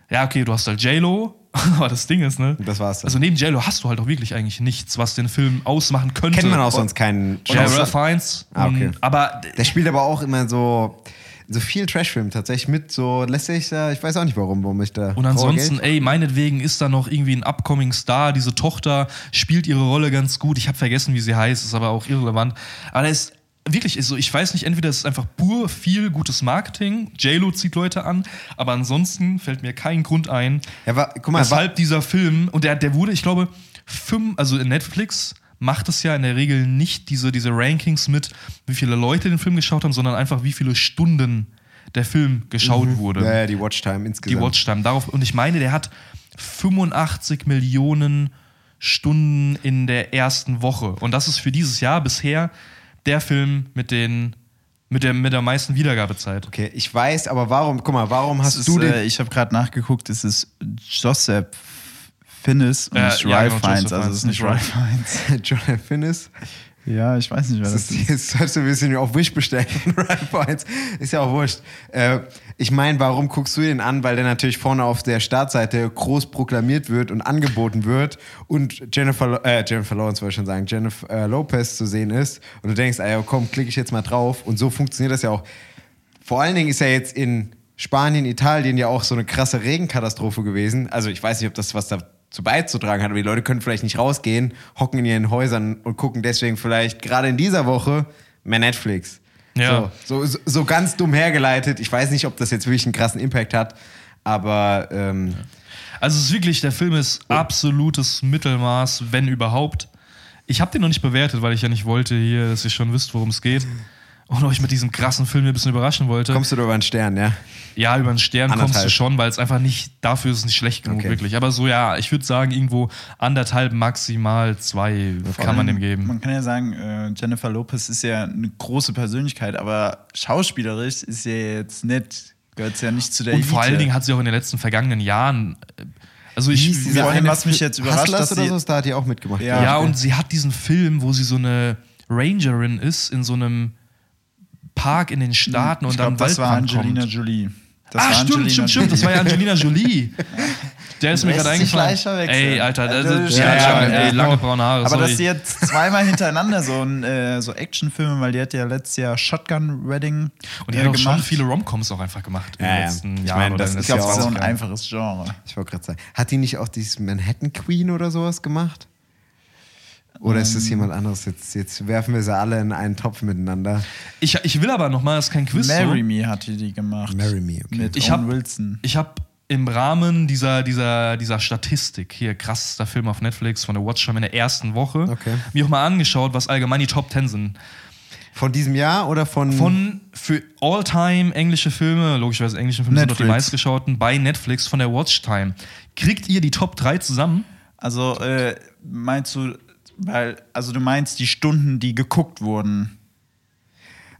Ja, okay, du hast halt J-Lo. aber das Ding ist, ne? Das war's dann. Also neben J-Lo hast du halt auch wirklich eigentlich nichts, was den Film ausmachen könnte. Kennt man auch sonst keinen. Ralph Fiennes. Ah, okay. Aber Der spielt aber auch immer so, so viel Trashfilm tatsächlich mit. So lässt sich da, ich weiß auch nicht warum, warum ich da. Und ansonsten, ey, meinetwegen ist da noch irgendwie ein upcoming Star. Diese Tochter spielt ihre Rolle ganz gut. Ich habe vergessen, wie sie heißt, ist aber auch irrelevant. Aber da ist wirklich, ist so, ich weiß nicht, entweder ist es einfach pur viel gutes Marketing, JLo zieht Leute an, aber ansonsten fällt mir kein Grund ein, Ja, war, mal, war, weshalb dieser Film, und der, der wurde, ich glaube, fünf, also in Netflix macht es ja in der Regel nicht diese, diese Rankings mit, wie viele Leute den Film geschaut haben, sondern einfach, wie viele Stunden der Film geschaut wurde ja, ja, die Watchtime insgesamt. die Watchtime. Darauf, und ich meine, der hat 85 Millionen Stunden in der ersten Woche. Und das ist für dieses Jahr bisher der Film mit den mit der, mit der meisten Wiedergabezeit. Okay, ich weiß, aber warum, guck mal, warum hast Es du ist, den. äh, ich habe gerade nachgeguckt, es ist Joseph Finnis und Äh, nicht ja, Ralph genau, Fiennes. Also es ist nicht Ralph Fiennes. Jonathan Finnis. Ja, ich weiß nicht, wer Das das ist, ist. jetzt sollst du ein bisschen auf Wish bestellen von Ralph Fiennes. Ist ja auch wurscht. Äh, ich meine, warum guckst du den an? Weil der natürlich vorne auf der Startseite groß proklamiert wird und angeboten wird und Jennifer, äh, Jennifer Lawrence wollte ich schon sagen, Jennifer äh, Lopez zu sehen ist. Und du denkst, ah ja, komm, klicke ich jetzt mal drauf. Und so funktioniert das ja auch. Vor allen Dingen ist ja jetzt in Spanien, Italien ja auch so eine krasse Regenkatastrophe gewesen. Also ich weiß nicht, ob das was dazu beizutragen hat, aber die Leute können vielleicht nicht rausgehen, hocken in ihren Häusern und gucken deswegen vielleicht gerade in dieser Woche mehr Netflix. Ja. So, so, so ganz dumm hergeleitet. Ich weiß nicht, ob das jetzt wirklich einen krassen Impact hat, aber ähm, Also es ist wirklich, der Film ist absolutes Mittelmaß, wenn überhaupt. Ich habe den noch nicht bewertet, weil ich ja nicht wollte hier, dass ihr schon wisst, worum es geht. Und euch mit diesem krassen Film ein bisschen überraschen wollte. Kommst du da über einen Stern, ja? Ja, über einen Stern kommst du Anderthalb. schon, weil es einfach nicht, dafür ist es nicht schlecht genug, Okay. wirklich. Aber so, ja, ich würde sagen, irgendwo anderthalb, maximal zwei kann man dem geben. Man kann ja sagen, äh, Jennifer Lopez ist ja eine große Persönlichkeit, aber schauspielerisch ist sie ja jetzt nicht, gehört sie ja nicht zu der Und vor Elite. allen Dingen hat sie auch in den letzten vergangenen Jahren, äh, also ich, hieß vor allem, eine was mich jetzt überrascht, Hustlers dass oder sie- so, da hat die auch mitgemacht. Ja. ja, und sie hat diesen Film, wo sie so eine Rangerin ist in so einem Park in den Staaten ich und dann glaub, das war Angelina kommt. Jolie. Das ah, war stimmt, Angelina stimmt, stimmt. Das war ja Angelina Jolie. Der ist mir gerade eingefallen. Ey, Alter, Also, also, ja, ja, ja, ja, ey, ja. lange braune Haare. Aber sorry. dass sie jetzt zweimal hintereinander so, ein, äh, so Actionfilme, weil die hat ja letztes Jahr Shotgun Wedding und die äh, hat auch schon gemacht. viele Romcoms auch einfach gemacht in Ja, den ja. letzten Ich Jahren. meine, oder das in Ich ist ja glaube, auch das ist so ein einfaches Genre. Ich wollte gerade sagen. Hat die nicht auch dieses Manhattan Queen oder sowas gemacht? Oder ist Ähm. das jemand anderes? Jetzt, jetzt werfen wir sie alle in einen Topf miteinander. Ich, ich will aber nochmal, das ist kein Quiz. Marry so. Me hat die die gemacht. Marry Me, okay. Mit Ich Owen hab- Wilson. Ich habe im Rahmen dieser, dieser, dieser Statistik, hier krassester Film auf Netflix von der Watchtime in der ersten Woche, Okay. mir auch mal angeschaut, was allgemein die Top 10 sind. Von diesem Jahr oder von. Von für All-Time englische Filme, logischerweise englische Filme sind doch die Netflix. meistgeschauten, bei Netflix von der Watchtime. Kriegt ihr die Top 3 zusammen? Also äh, meinst du, weil, also du meinst die Stunden, die geguckt wurden?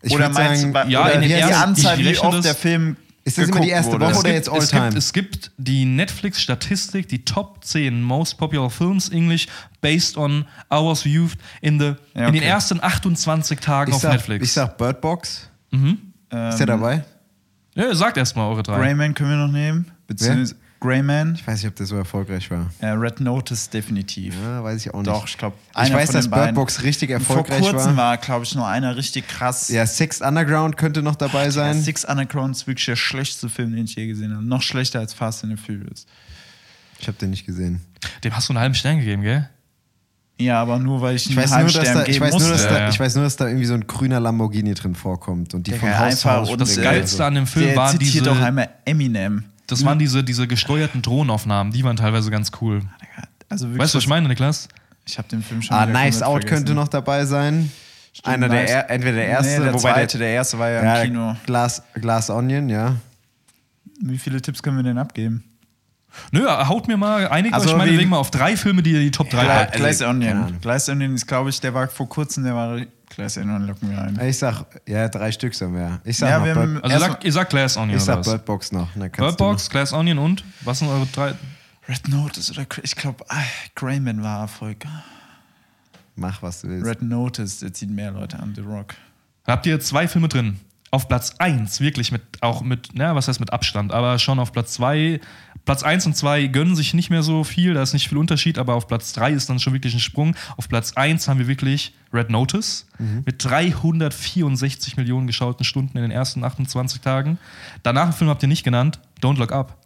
ich oder meinst sagen, du, ja, in den die ersten- Anzahl, wie oft der Film Ist das immer die erste? Woche Es oder jetzt es, All-Time? gibt, es gibt die Netflix-Statistik, die Top 10 Most Popular Films English based on hours viewed in, the, Ja, in den okay. ersten 28 Tagen ich, auf sag, Netflix. ich sag Bird Box. Mhm. Ist der dabei? Ja, sagt erstmal eure drei. Greyman können wir noch nehmen. Beziehungsweise Greyman. Ich weiß nicht, ob der so erfolgreich war. Äh, Red Notice definitiv. Ja, weiß ich auch nicht. Doch, ich glaube. Ich weiß, dass Bird Box richtig erfolgreich Vor kurzem war. war, glaube ich, nur einer richtig krass. Ja, Six Underground könnte noch dabei sein. Six Underground ist wirklich der schlechteste Film, den ich je gesehen habe. Noch schlechter als Fast and the Furious. Ich habe den nicht gesehen. Dem hast du einen halben Stern gegeben, gell? Ja, aber nur weil ich, Ich einen weiß, nur, dass Halbstern da, ich, weiß nur, dass musste. da, Ja, ja. ich weiß nur, dass da irgendwie so ein grüner Lamborghini drin vorkommt und die Digga, von Haus einfach zu Haus und Das Geilste an dem Film Der zitiert diese, auch einmal Eminem. Das waren diese, diese gesteuerten Drohnenaufnahmen, die waren teilweise ganz cool. Also Weißt du, was ich meine, Niklas? Ich habe den Film schon Ah, Nice Out vergessen. könnte noch dabei sein. Einer der, Nice- er, entweder der erste, nee, der wobei zweite, der erste war ja, ja, im Kino. Glass, Glass Onion, ja. Wie viele Tipps können wir denn abgeben? Nö, haut mir mal, einigt Also euch meinetwegen wie- mal auf drei Filme, die ihr die Top 3 Ja, habt. also, Glass Onion. Glass Onion ist, glaube ich, der war vor kurzem, der war. Glass Onion locken wir ein. Ich sag, ja, drei Stück sind wir. Ich sag Ja, noch wir Bird, haben- Also ihr sagt, ihr sagt Glass Onion ich oder sag was? Bird Box noch. Dann kannst Bird du Box, Glass Onion und? Was sind eure drei? Red Notice oder ich glaube, Greyman war Erfolg. noch- Mach, was du willst. Red Notice, der zieht mehr Leute an, The Rock. Da habt ihr zwei Filme drin. Auf Platz 1, wirklich mit, auch mit, na, was heißt mit Abstand, aber schon auf Platz 2. Platz 1 und 2 gönnen sich nicht mehr so viel, da ist nicht viel Unterschied, aber auf Platz 3 ist dann schon wirklich ein Sprung. Auf Platz 1 haben wir wirklich Red Notice mit 364 Millionen geschauten Stunden in den ersten 28 Tagen. Danach einen Film habt ihr nicht genannt, Don't Look Up.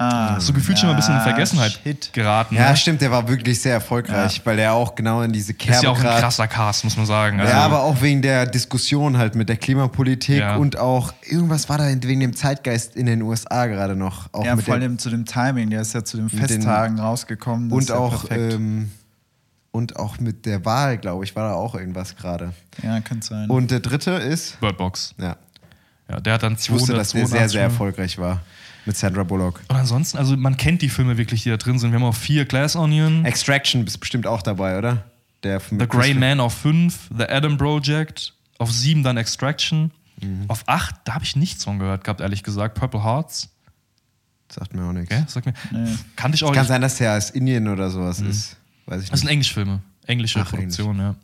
Ah, So gefühlt schon mal ein bisschen in Vergessenheit Shit. geraten. Ja, ne? stimmt, der war wirklich sehr erfolgreich, weil der auch genau in diese Kerbe Ist ja auch ein krasser Cast, muss man sagen. Also, ja, aber auch wegen der Diskussion halt mit der Klimapolitik Ja. und auch irgendwas war da wegen dem Zeitgeist in den USA gerade noch. Auch Ja, mit vor allem zu dem Timing, der ist ja zu den den- Festtagen rausgekommen. das und ist ja auch ähm, und auch mit der Wahl, glaube ich, war da auch irgendwas gerade. ja, könnte sein. Und der dritte ist, Bird Box. ja, Ja, der hat dann ich wusste, dass der sehr, sehr erfolgreich war mit Sandra Bullock. Und ansonsten, also man kennt die Filme wirklich, die da drin sind. Wir haben auch vier Glass Onion, Extraction ist bestimmt auch dabei, oder? Der The Grey Man auf fünf, The Adam Project, auf sieben dann Extraction, Mhm. auf acht, da habe ich nichts von gehört gehabt, ehrlich gesagt. Purple Hearts, Sagt mir auch nichts. Sag mir. Kannte ich auch Kann nicht. sein, dass der aus Indien oder sowas ist. Weiß ich Das sind nicht. Englischfilme, englische Ach, Produktion, ja.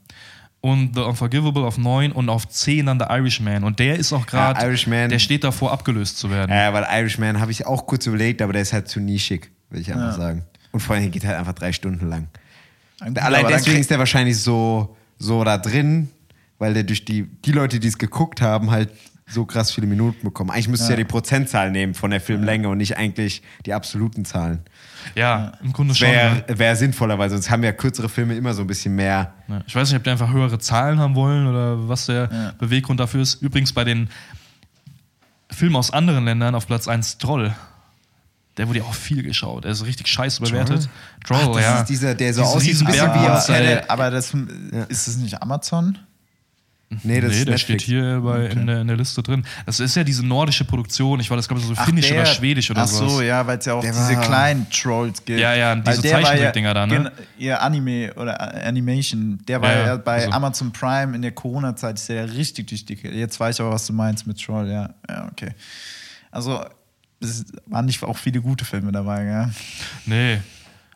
Und The Unforgivable auf neun und auf zehn dann The Irishman. Und der ist auch gerade, Ja, Irishman. der steht davor, abgelöst zu werden. Ja, weil Irishman habe ich auch kurz überlegt, aber der ist halt zu nischig, will ich einfach sagen. Und vor allem geht halt einfach drei Stunden lang. Gut, Allein deswegen ist der wahrscheinlich so, so da drin, weil der durch die, die Leute, die es geguckt haben, halt so krass viele Minuten bekommen. Eigentlich müsstest du ja die Prozentzahl nehmen von der Filmlänge und nicht eigentlich die absoluten Zahlen. Ja, im Grunde schon. Wäre wär sinnvoller, weil sonst haben ja kürzere Filme immer so ein bisschen mehr. Ja, ich weiß nicht, ob die einfach höhere Zahlen haben wollen oder was der Ja. Beweggrund dafür ist. Übrigens bei den Filmen aus anderen Ländern auf Platz 1 Troll. Der wurde ja auch viel geschaut. Er ist richtig scheiße bewertet. Troll, Ach, das ja. ist dieser, der so Diese aussieht, ein bisschen wie Ja, aus, Ja, aber das ist es nicht Amazon? Nee, das ist der Netflix. steht hier bei, in, der, in der Liste drin. Das ist ja diese nordische Produktion. Ich war das, glaube ich, so finnisch der- oder schwedisch oder Ach so. so, ja, weil es ja auch Der diese war- kleinen Trolls gibt. Ja, ja, diese Zeichentrickdinger da, ne? Ihr Anime oder A- Animation, der war Ja, ja, bei also. Amazon Prime in der Corona-Zeit ist der ja richtig durch die Kette. Jetzt weiß ich aber, was du meinst mit Troll, ja. Ja, okay. Also, es waren nicht auch viele gute Filme dabei, ja. Nee.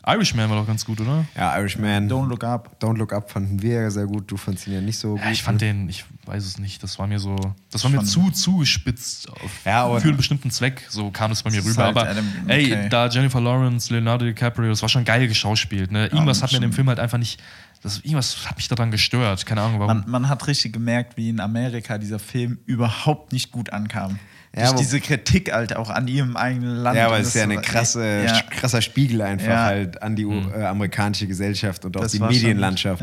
Irishman war doch ganz gut, oder? Ja, Irishman. Don't Look Up. Don't Look Up fanden wir ja sehr gut. Du fandst ihn ja nicht so gut. Ja, ich fand ne? den, ich weiß es nicht, das war mir so, das war mir Schon- zu zugespitzt auf, Ja, für einen bestimmten Zweck, so kam es bei mir Das rüber. halt Aber Adam- ey, okay. da Jennifer Lawrence, Leonardo DiCaprio, das war schon geil geschauspielt. Ne? Irgendwas hat mir in dem. Film halt einfach nicht, das, irgendwas hat mich daran gestört, keine Ahnung warum. Man, man hat richtig gemerkt, wie in Amerika dieser Film überhaupt nicht gut ankam. Ja, diese Kritik halt auch an ihrem eigenen Land. Ja, aber es ist ja eine so- krasse, Ja. krasser Spiegel einfach Ja. halt an die äh, amerikanische Gesellschaft und auch Das die Medienlandschaft.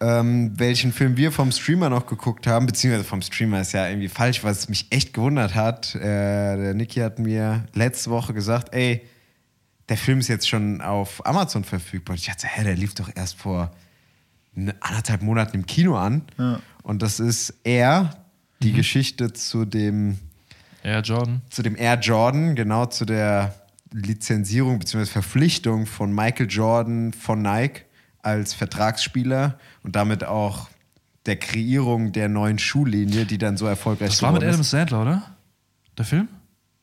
Ähm, welchen Film wir vom Streamer noch geguckt haben, beziehungsweise vom Streamer ist ja irgendwie falsch, was mich echt gewundert hat. Äh, der Niki hat mir letzte Woche gesagt, ey, der Film ist jetzt schon auf Amazon verfügbar. Und ich dachte, hä, der lief doch erst vor ne- anderthalb Monaten im Kino an. Ja. Und das ist er, die Geschichte zu dem ja, Jordan. zu dem Air Jordan, genau zu der Lizenzierung bzw. Verpflichtung von Michael Jordan von Nike als Vertragsspieler und damit auch der Kreierung der neuen Schuhlinie, die dann so erfolgreich Das war mit Adam. Sandler, oder? Der Film?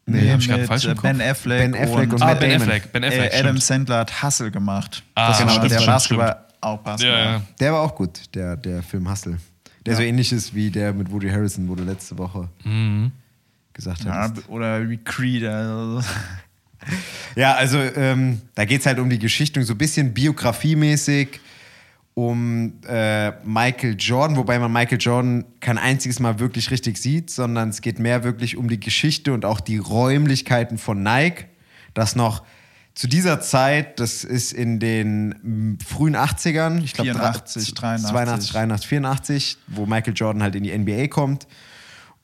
Nee, hab ich mit falsch im äh? Ben Affleck, Ben Affleck und Ah, Matt Ben Damon. Affleck. Ben Affleck, äh, Adam stimmt. Sandler hat Hustle gemacht. Ah, das war stimmt, der stimmt, Basketball, auch Basketball. Ja, ja. Der war auch gut, der, der Film Hustle. Der so ähnlich ist wie der mit Woody Harrison, wo du letzte Woche Mhm. gesagt Ja, hast. oder wie Creed. Also. Ja, also ähm, da geht es halt um die Geschichte, so ein bisschen biografiemäßig um äh, Michael Jordan, wobei man Michael Jordan kein einziges Mal wirklich richtig sieht, sondern es geht mehr wirklich um die Geschichte und auch die Räumlichkeiten von Nike, das noch zu dieser Zeit, das ist in den mm, frühen 80ern, ich glaube 84, 83. 82, 83, 84, wo Michael Jordan halt in die NBA kommt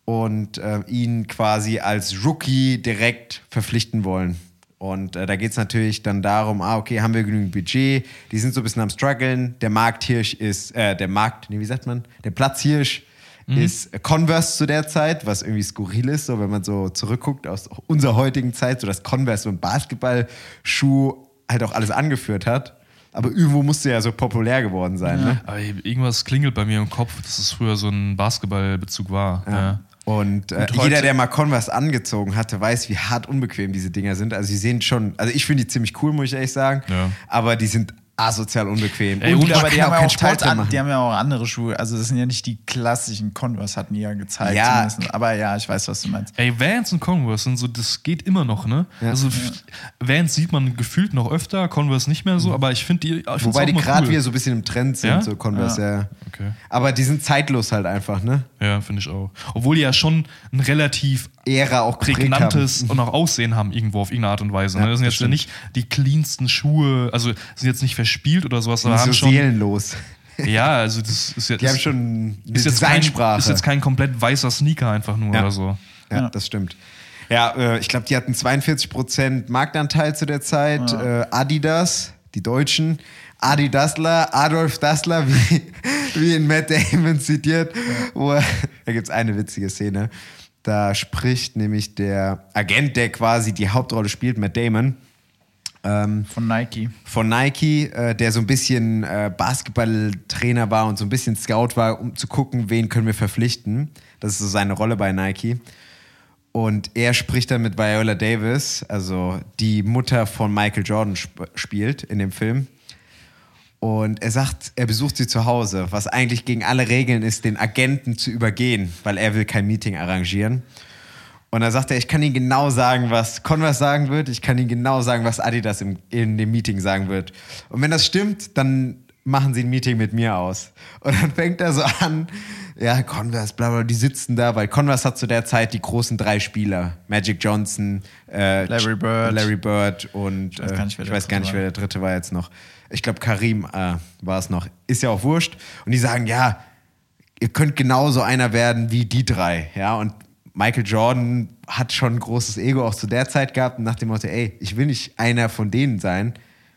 und äh, ihn quasi als Rookie direkt verpflichten wollen. Und äh, da geht es natürlich dann darum, ah, okay, haben wir genügend Budget? Die sind so ein bisschen am struggeln. Der Markthirsch ist, äh, der Markt, nee, wie sagt man? Der Platzhirsch ist äh, Converse zu der Zeit, was irgendwie skurril ist, so wenn man so zurückguckt aus unserer heutigen Zeit, so dass Converse so ein Basketballschuh halt auch alles angeführt hat. Aber irgendwo musste ja so populär geworden sein, ne? Aber irgendwas klingelt bei mir im Kopf, dass es früher so ein Basketballbezug war. Ja. Und, äh, Und jeder, der mal Converse angezogen hatte, weiß, wie hart unbequem diese Dinger sind. Also sie sehen schon, also ich finde die ziemlich cool, muss ich ehrlich sagen. Ja. Aber die sind asozial unbequem. Ey, und aber die haben, ja auch teils an, die haben ja auch andere Schuhe. Also das sind ja nicht die klassischen Converse, hatten die ja gezeigt. Ja. Aber ja, ich weiß, was du meinst. Ey, Vans und Converse sind so, das geht immer noch, ne? Also f- Vans sieht man gefühlt noch öfter, Converse nicht mehr so, aber ich finde die. ich Wobei die gerade cool. wieder so ein bisschen im Trend sind, Ja? so Converse, ja. Okay. Aber die sind zeitlos halt einfach, ne? Ja, finde ich auch. Obwohl die ja schon ein relativ Ära auch prägnantes haben. und auch Aussehen haben irgendwo auf irgendeine Art und Weise. Ne? Ja, Das sind jetzt ja nicht die cleansten Schuhe, also sind jetzt nicht verspielt oder sowas, aber Die haben sind so schon. seelenlos. Ja, also das ist jetzt. Die haben schon eine ist jetzt, kein, ist jetzt kein komplett weißer Sneaker einfach nur Ja. oder so. Ja, Ja. das stimmt. Ja, äh, ich glaube, die hatten 42% Marktanteil zu der Zeit. Äh, Adidas, die Deutschen. Adi Dassler, Adolf Dassler, wie, wie in Matt Damon zitiert. Wo er, da gibt es eine witzige Szene. Da spricht nämlich der Agent, der quasi die Hauptrolle spielt, Matt Damon, ähm, Von Nike. von Nike, äh, der so ein bisschen äh, Basketballtrainer war und so ein bisschen Scout war, um zu gucken, wen können wir verpflichten. Das ist so seine Rolle bei Nike. Und er spricht dann mit Viola Davis, also die Mutter von Michael Jordan sp spielt in dem Film. Und er sagt, er besucht sie zu Hause, was eigentlich gegen alle Regeln ist, den Agenten zu übergehen, weil er will kein Meeting arrangieren. Und dann sagt er, ich kann Ihnen genau sagen, was Converse sagen wird, ich kann Ihnen genau sagen, was Adidas im, in dem Meeting sagen wird. Und wenn das stimmt, dann machen Sie ein Meeting mit mir aus. Und dann fängt er so an, ja, Converse, bla bla, die sitzen da, weil Converse hat zu der Zeit die großen drei Spieler, Magic Johnson, äh, Larry Bird. Larry Bird und Ich weiß gar nicht, wer äh, der gar nicht, dritte wer der dritte war jetzt noch. Ich glaube, Karim äh, war es noch. Ist ja auch wurscht. Und die sagen, ja, ihr könnt genauso einer werden wie die drei. Ja, und Michael Jordan hat schon ein großes Ego auch zu der Zeit gehabt und nach dem Motto, ey, ich will nicht einer von denen sein.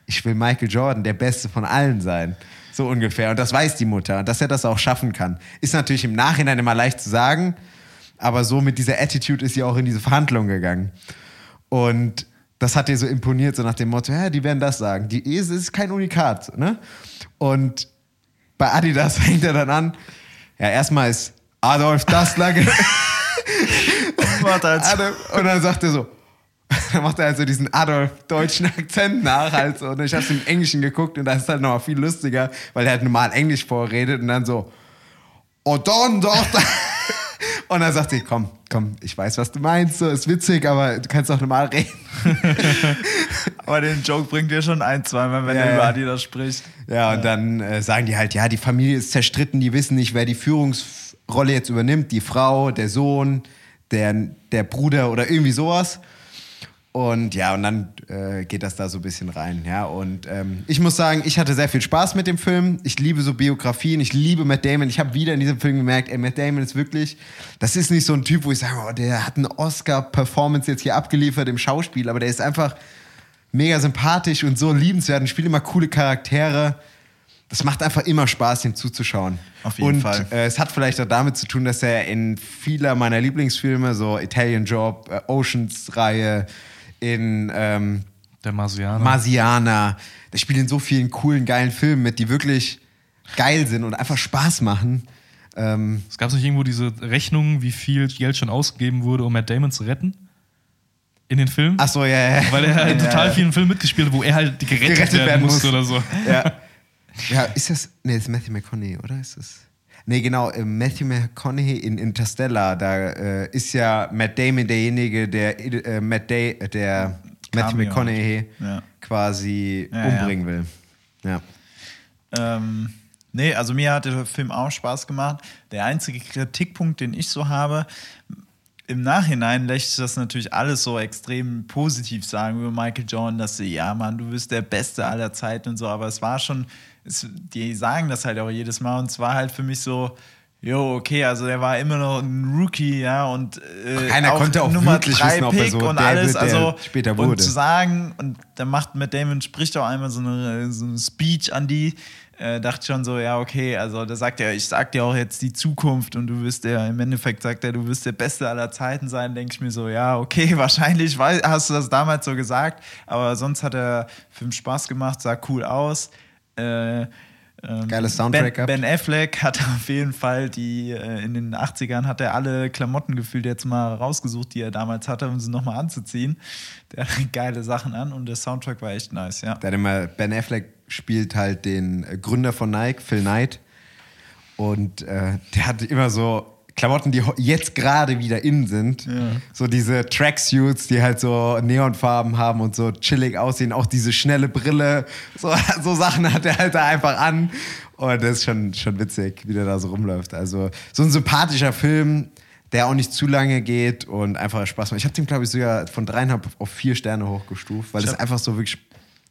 Ich will Michael Jordan, der Beste von allen sein. So ungefähr. Und das weiß die Mutter. Und dass er das auch schaffen kann. Ist natürlich im Nachhinein immer leicht zu sagen, aber so mit dieser Attitude ist sie auch in diese Verhandlung gegangen. Und das hat ihr so imponiert, so nach dem Motto, ja, die werden das sagen. Die es ist kein Unikat, ne? Und bei Adidas fängt er dann an, ja, erstmal ist Adolf Dassler und dann sagt er so, dann macht er halt so diesen Adolf-deutschen Akzent nach halt so. Und ich hab's im Englischen geguckt und das ist halt nochmal viel lustiger, weil er halt normal Englisch vorredet und dann so, oh Don, doch. Und dann sagt sie, komm, komm, ich weiß, was du meinst, so ist witzig, aber du kannst doch normal reden. Aber den Joke bringt dir schon ein, zweimal, wenn Ja, er über Adidas spricht. Ja, und dann äh, sagen die halt, ja, die Familie ist zerstritten, die wissen nicht, wer die Führungsrolle jetzt übernimmt, die Frau, der Sohn, der, der Bruder oder irgendwie sowas. Und ja, und dann äh, geht das da so ein bisschen rein, ja. Und ähm, ich muss sagen, ich hatte sehr viel Spaß mit dem Film. Ich liebe so Biografien, ich liebe Matt Damon. Ich habe wieder in diesem Film gemerkt, ey, Matt Damon ist wirklich, das ist nicht so ein Typ, wo ich sage, oh, der hat eine Oscar-Performance jetzt hier abgeliefert im Schauspiel, aber der ist einfach mega sympathisch und so liebenswert und spielt immer coole Charaktere. Das macht einfach immer Spaß, ihm zuzuschauen. Auf jeden und, Fall. Äh, es hat vielleicht auch damit zu tun, dass er in vieler meiner Lieblingsfilme, so Italian Job, äh, Oceans-Reihe, in ähm, Der Marsianer. Marsiana, der spielt in so vielen coolen, geilen Filmen mit, die wirklich geil sind und einfach Spaß machen. Ähm, es gab nicht irgendwo diese Rechnung, wie viel Geld schon ausgegeben wurde, um Matt Damon zu retten? In den Filmen? ach so, ja, ja. Weil er halt in total vielen Filmen mitgespielt hat, wo er halt gerettet, Gerettet werden, werden musste muss. oder so. ja. ja, ist das. Nee, das ist Matthew McConaughey, oder? Ist das. Nee, genau, äh, Matthew McConaughey in Interstellar, da äh, ist ja Matt Damon derjenige, der äh, Matt Day, der Matthew Cameo. McConaughey Ja. quasi Ja, umbringen will. Ja. Ähm, nee, also mir hat der Film auch Spaß gemacht. Der einzige Kritikpunkt, den ich so habe, im Nachhinein lässt sich das natürlich alles so extrem positiv sagen über Michael Jordan, dass sie, ja, Mann, du bist der Beste aller Zeiten und so, aber es war schon, es, die sagen das halt auch jedes Mal und es war halt für mich so, Jo, okay, also der war immer noch ein Rookie, ja, und äh, Keiner konnte auch Nummer wirklich drei wissen, ob Pick so und der alles, wird, der also später und wurde. zu sagen, und dann macht Matt Damon, spricht auch einmal so eine, so eine Speech an die, äh, dachte schon so, ja, okay, also da sagt er, ich sag dir auch jetzt die Zukunft und du wirst der, im Endeffekt sagt er, du wirst der Beste aller Zeiten sein, denke ich mir so, ja, okay, wahrscheinlich weiß, hast du das damals so gesagt, aber sonst hat der Film Spaß gemacht, sah cool aus. Äh, ähm, Geiles Soundtrack ben, ben Affleck hat auf jeden Fall die, äh, in den 80ern hat er alle Klamotten gefühlt jetzt mal rausgesucht, die er damals hatte, um sie nochmal anzuziehen. Der hat geile Sachen an und der Soundtrack war echt nice, ja. Der hat immer, Ben Affleck spielt halt den äh, Gründer von Nike, Phil Knight. Und äh, der hat immer so Klamotten, die jetzt gerade wieder in sind. So diese Tracksuits, die halt so Neonfarben haben und so chillig aussehen. Auch diese schnelle Brille. So, so Sachen hat er halt da einfach an. Und das ist schon, schon witzig, wie der da so rumläuft. Also so ein sympathischer Film, der auch nicht zu lange geht und einfach Spaß macht. Ich habe den, glaube ich, sogar von dreieinhalb auf vier Sterne hochgestuft, weil es einfach so wirklich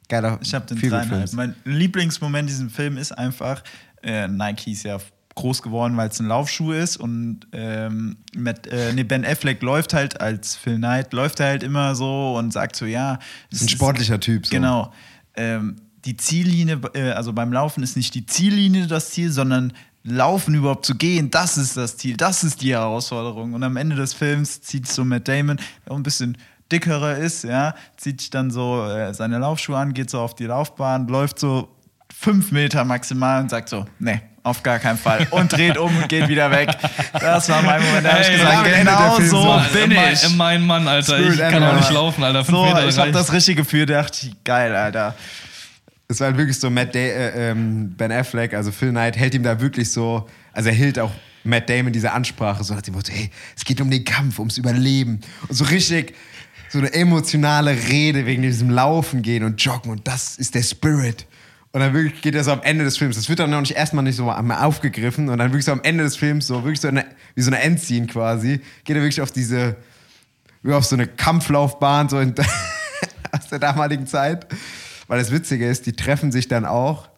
geiler Ich habe den dreieinhalb. ist. Mein Lieblingsmoment in diesem Film ist einfach, äh, Nike ist ja groß geworden, weil es ein Laufschuh ist und ähm, mit, äh, nee, Ben Affleck läuft halt als Phil Knight, läuft er halt immer so und sagt so, ja. Ist ein sportlicher Typ. So. Genau. Ähm, die Ziellinie, äh, also beim Laufen ist nicht die Ziellinie das Ziel, sondern Laufen überhaupt zu gehen, das ist das Ziel, das ist die Herausforderung. Und am Ende des Films zieht so Matt Damon, ein bisschen dickerer ist, ja, zieht sich dann so äh, seine Laufschuhe an, geht so auf die Laufbahn, läuft so fünf Meter maximal und sagt so, nee, auf gar keinen Fall. Und dreht um und geht wieder weg. Das war mein Moment, da habe ich Ey, gesagt, der genau Film so so. bin mein, ich. mein Mann, Alter. Ich kann auch nicht laufen, Alter. Fünf So, Meter ich habe das richtig gefühlt, da dachte ich, geil, Alter. Es war halt wirklich so, Matt da äh, ähm, Ben Affleck, also Phil Knight, hält ihm da wirklich so, also er hielt auch Matt Damon diese Ansprache so nach dem Motto, hey, es geht um den Kampf, ums Überleben. Und so richtig so eine emotionale Rede wegen diesem Laufen gehen und Joggen und das ist der Spirit. Und dann wirklich geht er so am Ende des Films, das wird dann noch nicht erstmal nicht so aufgegriffen und dann wirklich so am Ende des Films, so wirklich so eine, wie so eine Endscene quasi, geht er wirklich auf diese, wie auf so eine Kampflaufbahn, so in, aus der damaligen Zeit. Weil das Witzige ist, die treffen sich dann auch,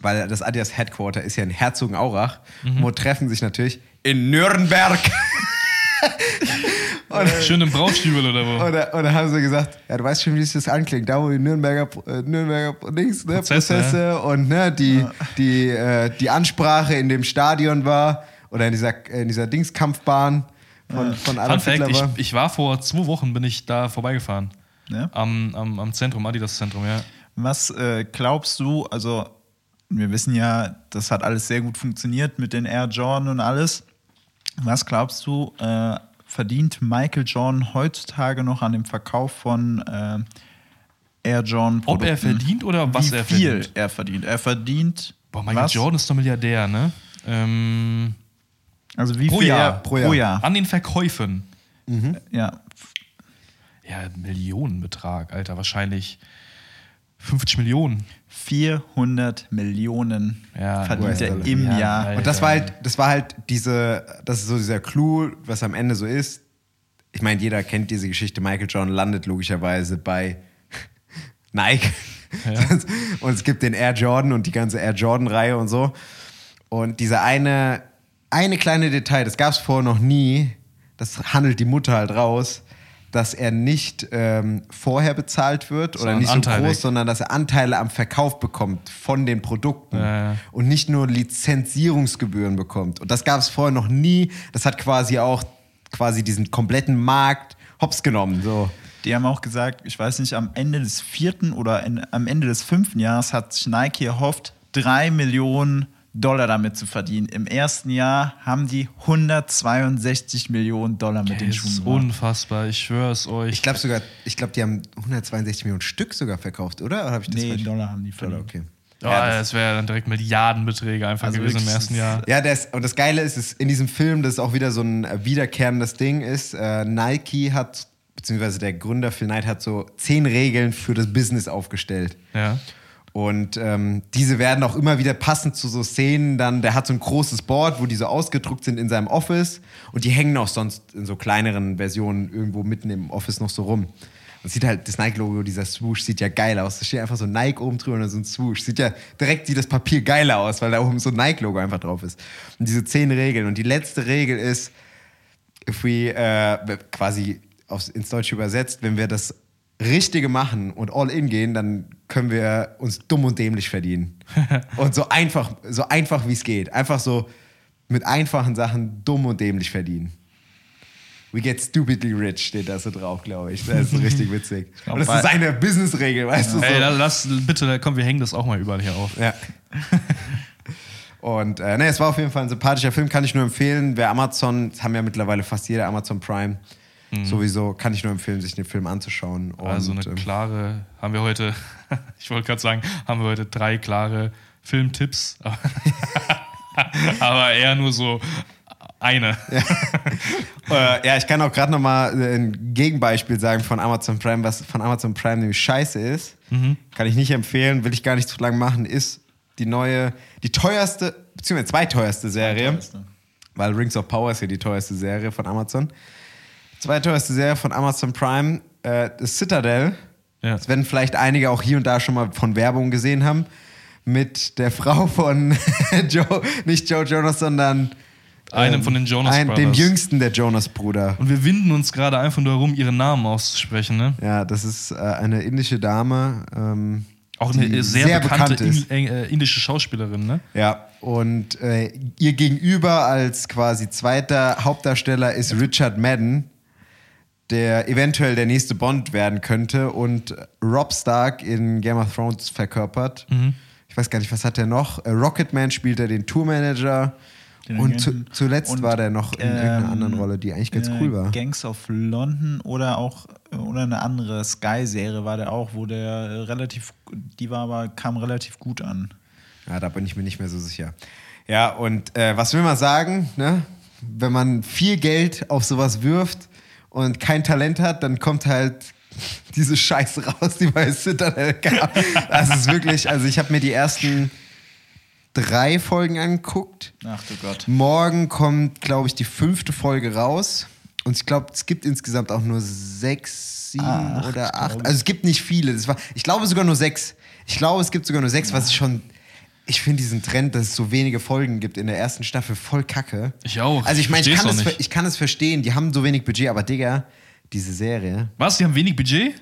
weil das Adidas Headquarter ist ja in Herzogenaurach, wo treffen sich natürlich in Nürnberg. Schön im Brautstiebel oder wo? Oder, oder haben sie gesagt, ja, du weißt schon, wie sich das anklingt, da wo die Nürnberger, äh, Nürnberger Dings, ne, Prozesse, Prozesse und ne, die, die, äh, die Ansprache in dem Stadion war oder in dieser, in dieser Dingskampfbahn von, von Fun Adolf Fact, Hitler ich, war. ich war vor zwei Wochen, bin ich da vorbeigefahren. Ja? Am, am, am Zentrum, Adidas Zentrum, ja. Was äh, glaubst du, also wir wissen ja, das hat alles sehr gut funktioniert mit den Air Jordan und alles. Was glaubst du, äh, verdient Michael Jordan heutzutage noch an dem Verkauf von äh, Air Jordan Ob er Produkten? verdient oder was Wie er viel verdient? er verdient? Er verdient Boah, Michael was? Jordan ist doch Milliardär, ne? Ähm, Also wie Pro viel Jahr. er pro Jahr? an den Verkäufen. Ja, Ja, Millionenbetrag, Alter, wahrscheinlich 50 Millionen. 400 Millionen Ja, verdient er im Ja, Jahr. Alter. Und das war halt, das war halt diese, das ist so dieser Clou, was am Ende so ist. Ich meine, jeder kennt diese Geschichte. Michael Jordan landet logischerweise bei Nike. und es gibt den Air Jordan und die ganze Air Jordan-Reihe und so. Und dieser eine, eine kleine Detail, das gab es vorher noch nie, das handelt die Mutter halt raus, dass er nicht ähm, vorher bezahlt wird oder nicht so anteilig. groß, sondern dass er Anteile am Verkauf bekommt von den Produkten Ja, ja. und nicht nur Lizenzierungsgebühren bekommt. Und das gab es vorher noch nie. Das hat quasi auch quasi diesen kompletten Markt hops genommen. So. Die haben auch gesagt, ich weiß nicht, am Ende des vierten oder in, am Ende des fünften Jahres hat sich Nike erhofft, drei Millionen Dollar damit zu verdienen. Im ersten Jahr haben die 162 Millionen Dollar mit den Das Schuhen ist gemacht. unfassbar, ich schwör's euch. Ich glaube sogar, ich glaube, die haben 162 Millionen Stück sogar verkauft, oder? Oder habe ich das Nee, falsch? Dollar haben die Dollar, verdient. okay. oh, Ja, das- das wäre dann direkt Milliardenbeträge einfach Also gewesen im ersten das Jahr. Ja, das, und das Geile ist, ist in diesem Film, das ist auch wieder so ein wiederkehrendes Ding, ist, äh, Nike hat, beziehungsweise der Gründer Phil Knight hat so zehn Regeln für das Business aufgestellt. Ja. Und ähm, diese werden auch immer wieder passend zu so Szenen dann, der hat so ein großes Board, wo die so ausgedruckt sind in seinem Office und die hängen auch sonst in so kleineren Versionen irgendwo mitten im Office noch so rum. Und sieht halt, das Nike-Logo, dieser Swoosh, sieht ja geil aus. Da steht einfach so Nike oben drüber und dann so ein Swoosh. Sieht ja, direkt sieht das Papier geiler aus, weil da oben so ein Nike-Logo einfach drauf ist. Und diese zehn Regeln. Und die letzte Regel ist, if we, äh, quasi aufs, ins Deutsche übersetzt, wenn wir das Richtige machen und all in gehen, dann können wir uns dumm und dämlich verdienen. und so einfach, so einfach wie es geht. Einfach so mit einfachen Sachen dumm und dämlich verdienen. We get stupidly rich steht da so drauf, glaube ich. Das ist richtig witzig. und das ist seine Business-Regel, weißt du? So. Ey, lass, bitte, komm, wir hängen das auch mal überall hier auf. Ja. Und äh, ne, es war auf jeden Fall ein sympathischer Film, kann ich nur empfehlen. Wer Amazon, das haben ja mittlerweile fast jeder Amazon Prime, sowieso, kann ich nur empfehlen, sich den Film anzuschauen. Und, Also eine ähm, klare, haben wir heute, ich wollte gerade sagen, haben wir heute drei klare Filmtipps. Aber eher nur so eine. Äh, ja, ich kann auch gerade noch mal äh, ein Gegenbeispiel sagen von Amazon Prime, was von Amazon Prime nämlich scheiße ist. Kann ich nicht empfehlen, will ich gar nicht zu lang machen, ist die neue, die teuerste, beziehungsweise zweiteuerste Serie. Zweiteuerste. Weil Rings of Power ist ja die teuerste Serie von Amazon. Zweiteuerste Serie von Amazon Prime, äh, das Citadel. Ja. Das werden vielleicht einige auch hier und da schon mal von Werbung gesehen haben. Mit der Frau von Joe, nicht Joe Jonas, sondern Einem von den Jonas ein, Brothers. Dem jüngsten der Jonas-Brüder. Und wir winden uns gerade einfach nur darum, ihren Namen auszusprechen. Ne? Ja, das ist äh, eine indische Dame. Ähm, Auch eine sehr, bekannte bekannt in, äh, indische Schauspielerin. Ne? Ja, und äh, ihr Gegenüber als quasi zweiter Hauptdarsteller ist Richard Madden, der eventuell der nächste Bond werden könnte und Rob Stark in Game of Thrones verkörpert. Mhm. Ich weiß gar nicht, was hat er noch? Äh, Rocketman spielt er den Tourmanager. Den Und zu, zuletzt Und, war der noch in irgendeiner ähm, anderen Rolle, die eigentlich ganz äh, cool war. Gangs of London oder auch oder eine andere Sky-Serie war der auch, wo der äh, relativ, die war aber kam relativ gut an. Ja, da bin ich mir nicht mehr so sicher. Ja, und äh, was will man sagen, ne? Wenn man viel Geld auf sowas wirft und kein Talent hat, dann kommt halt diese Scheiße raus, die bei Citadel gab. Das ist wirklich, also ich habe mir die ersten drei Folgen angeguckt. Ach du Gott. Morgen kommt, glaube ich, die fünfte Folge raus. Und ich glaube, es gibt insgesamt auch nur sechs, sieben Acht, oder acht. Also es gibt nicht viele. Das war, ich glaube sogar nur sechs. Ich glaube, es gibt sogar nur sechs, was ich schon ich finde diesen Trend, dass es so wenige Folgen gibt in der ersten Staffel, voll kacke. Ich auch. Also ich meine, ich, kann es- ich kann es verstehen, die haben so wenig Budget, aber Digga, diese Serie. Was? Die haben wenig Budget?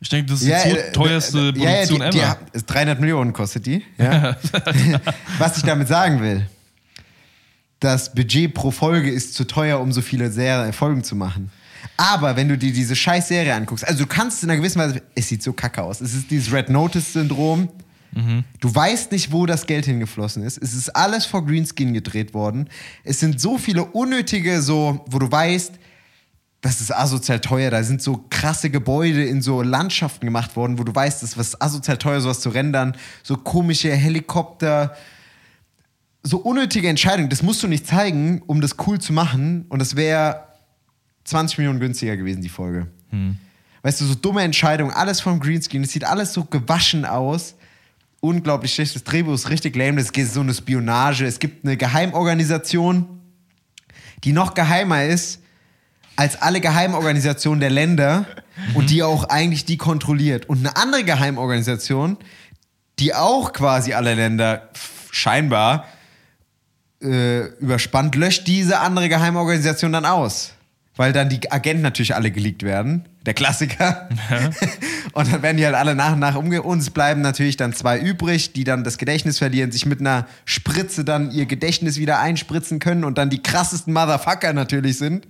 Ich denke, das ist die äh, teuerste äh, ja, ja, Produktion die, die, ever. ist 300 Millionen kostet die. Ja. Was ich damit sagen will, das Budget pro Folge ist zu teuer, um so viele Serie Folgen zu machen. Aber wenn du dir diese scheiß Serie anguckst, also du kannst in einer gewissen Weise, es sieht so kacke aus. Es ist dieses Red Notice-Syndrom. Du weißt nicht, wo das Geld hingeflossen ist. Es ist alles vor Greenskin gedreht worden. Es sind so viele unnötige, so, wo du weißt, das ist asozial teuer. Da sind so krasse Gebäude in so Landschaften gemacht worden, wo du weißt, das ist asozial teuer, sowas zu rendern. So komische Helikopter. So unnötige Entscheidungen. Das musst du nicht zeigen, um das cool zu machen. Und das wäre 20 Millionen günstiger gewesen, die Folge. Weißt du, so dumme Entscheidungen, alles vom Greenscreen. Es sieht alles so gewaschen aus. Unglaublich schlechtes Drehbuch, ist richtig lame. Es geht so eine Spionage. Es gibt eine Geheimorganisation, die noch geheimer ist als alle Geheimorganisationen der Länder und die auch eigentlich die kontrolliert. Und eine andere Geheimorganisation, die auch quasi alle Länder scheinbar äh, überspannt, löscht diese andere Geheimorganisation dann aus. Weil dann die Agenten natürlich alle geleakt werden. Der Klassiker. und dann werden die halt alle nach und nach umge... Uns bleiben natürlich dann zwei übrig, die dann das Gedächtnis verlieren, sich mit einer Spritze dann ihr Gedächtnis wieder einspritzen können und dann die krassesten Motherfucker natürlich sind.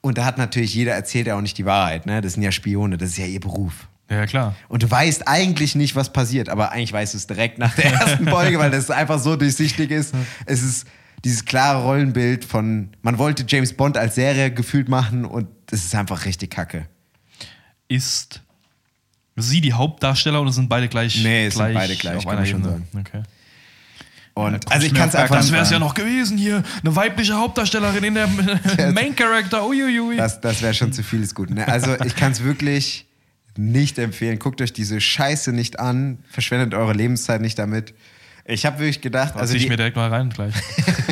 Und da hat natürlich jeder erzählt ja auch nicht die Wahrheit, ne? Das sind ja Spione, das ist ja ihr Beruf. Ja, klar. Und du weißt eigentlich nicht, was passiert, aber eigentlich weißt du es direkt nach der ersten Folge, weil das einfach so durchsichtig ist. Es ist dieses klare Rollenbild von, man wollte James Bond als Serie gefühlt machen und es ist einfach richtig kacke. Ist sie die Hauptdarsteller oder sind beide gleich? Nee, es sind gleich beide gleich, kann man schon Ebene? Okay. Und komm also ich kann es einfach Das wäre es ja noch gewesen hier. Eine weibliche Hauptdarstellerin in der Main Character. Uiuiui. Das, das wäre schon zu viel ist gut. Ne? Also ich kann es wirklich nicht empfehlen. Guckt euch diese Scheiße nicht an. Verschwendet eure Lebenszeit nicht damit. Ich habe wirklich gedacht, Also ich mir direkt mal rein gleich.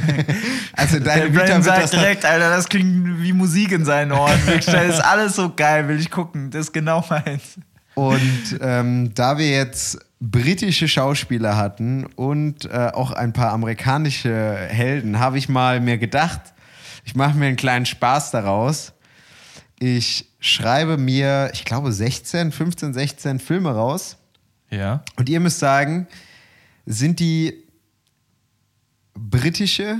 also deine Der Vita sagt das direkt, Alter, das klingt wie Musik in seinen Ohren. Wirklich, Das ist alles so geil, will ich gucken. Das ist genau meins. Und ähm, da wir jetzt britische Schauspieler hatten und äh, auch ein paar amerikanische Helden, habe ich mal mir gedacht, ich mache mir einen kleinen Spaß daraus. Ich schreibe mir, ich glaube, 16, 15, 16 Filme raus. Ja. Und ihr müsst sagen, sind die britische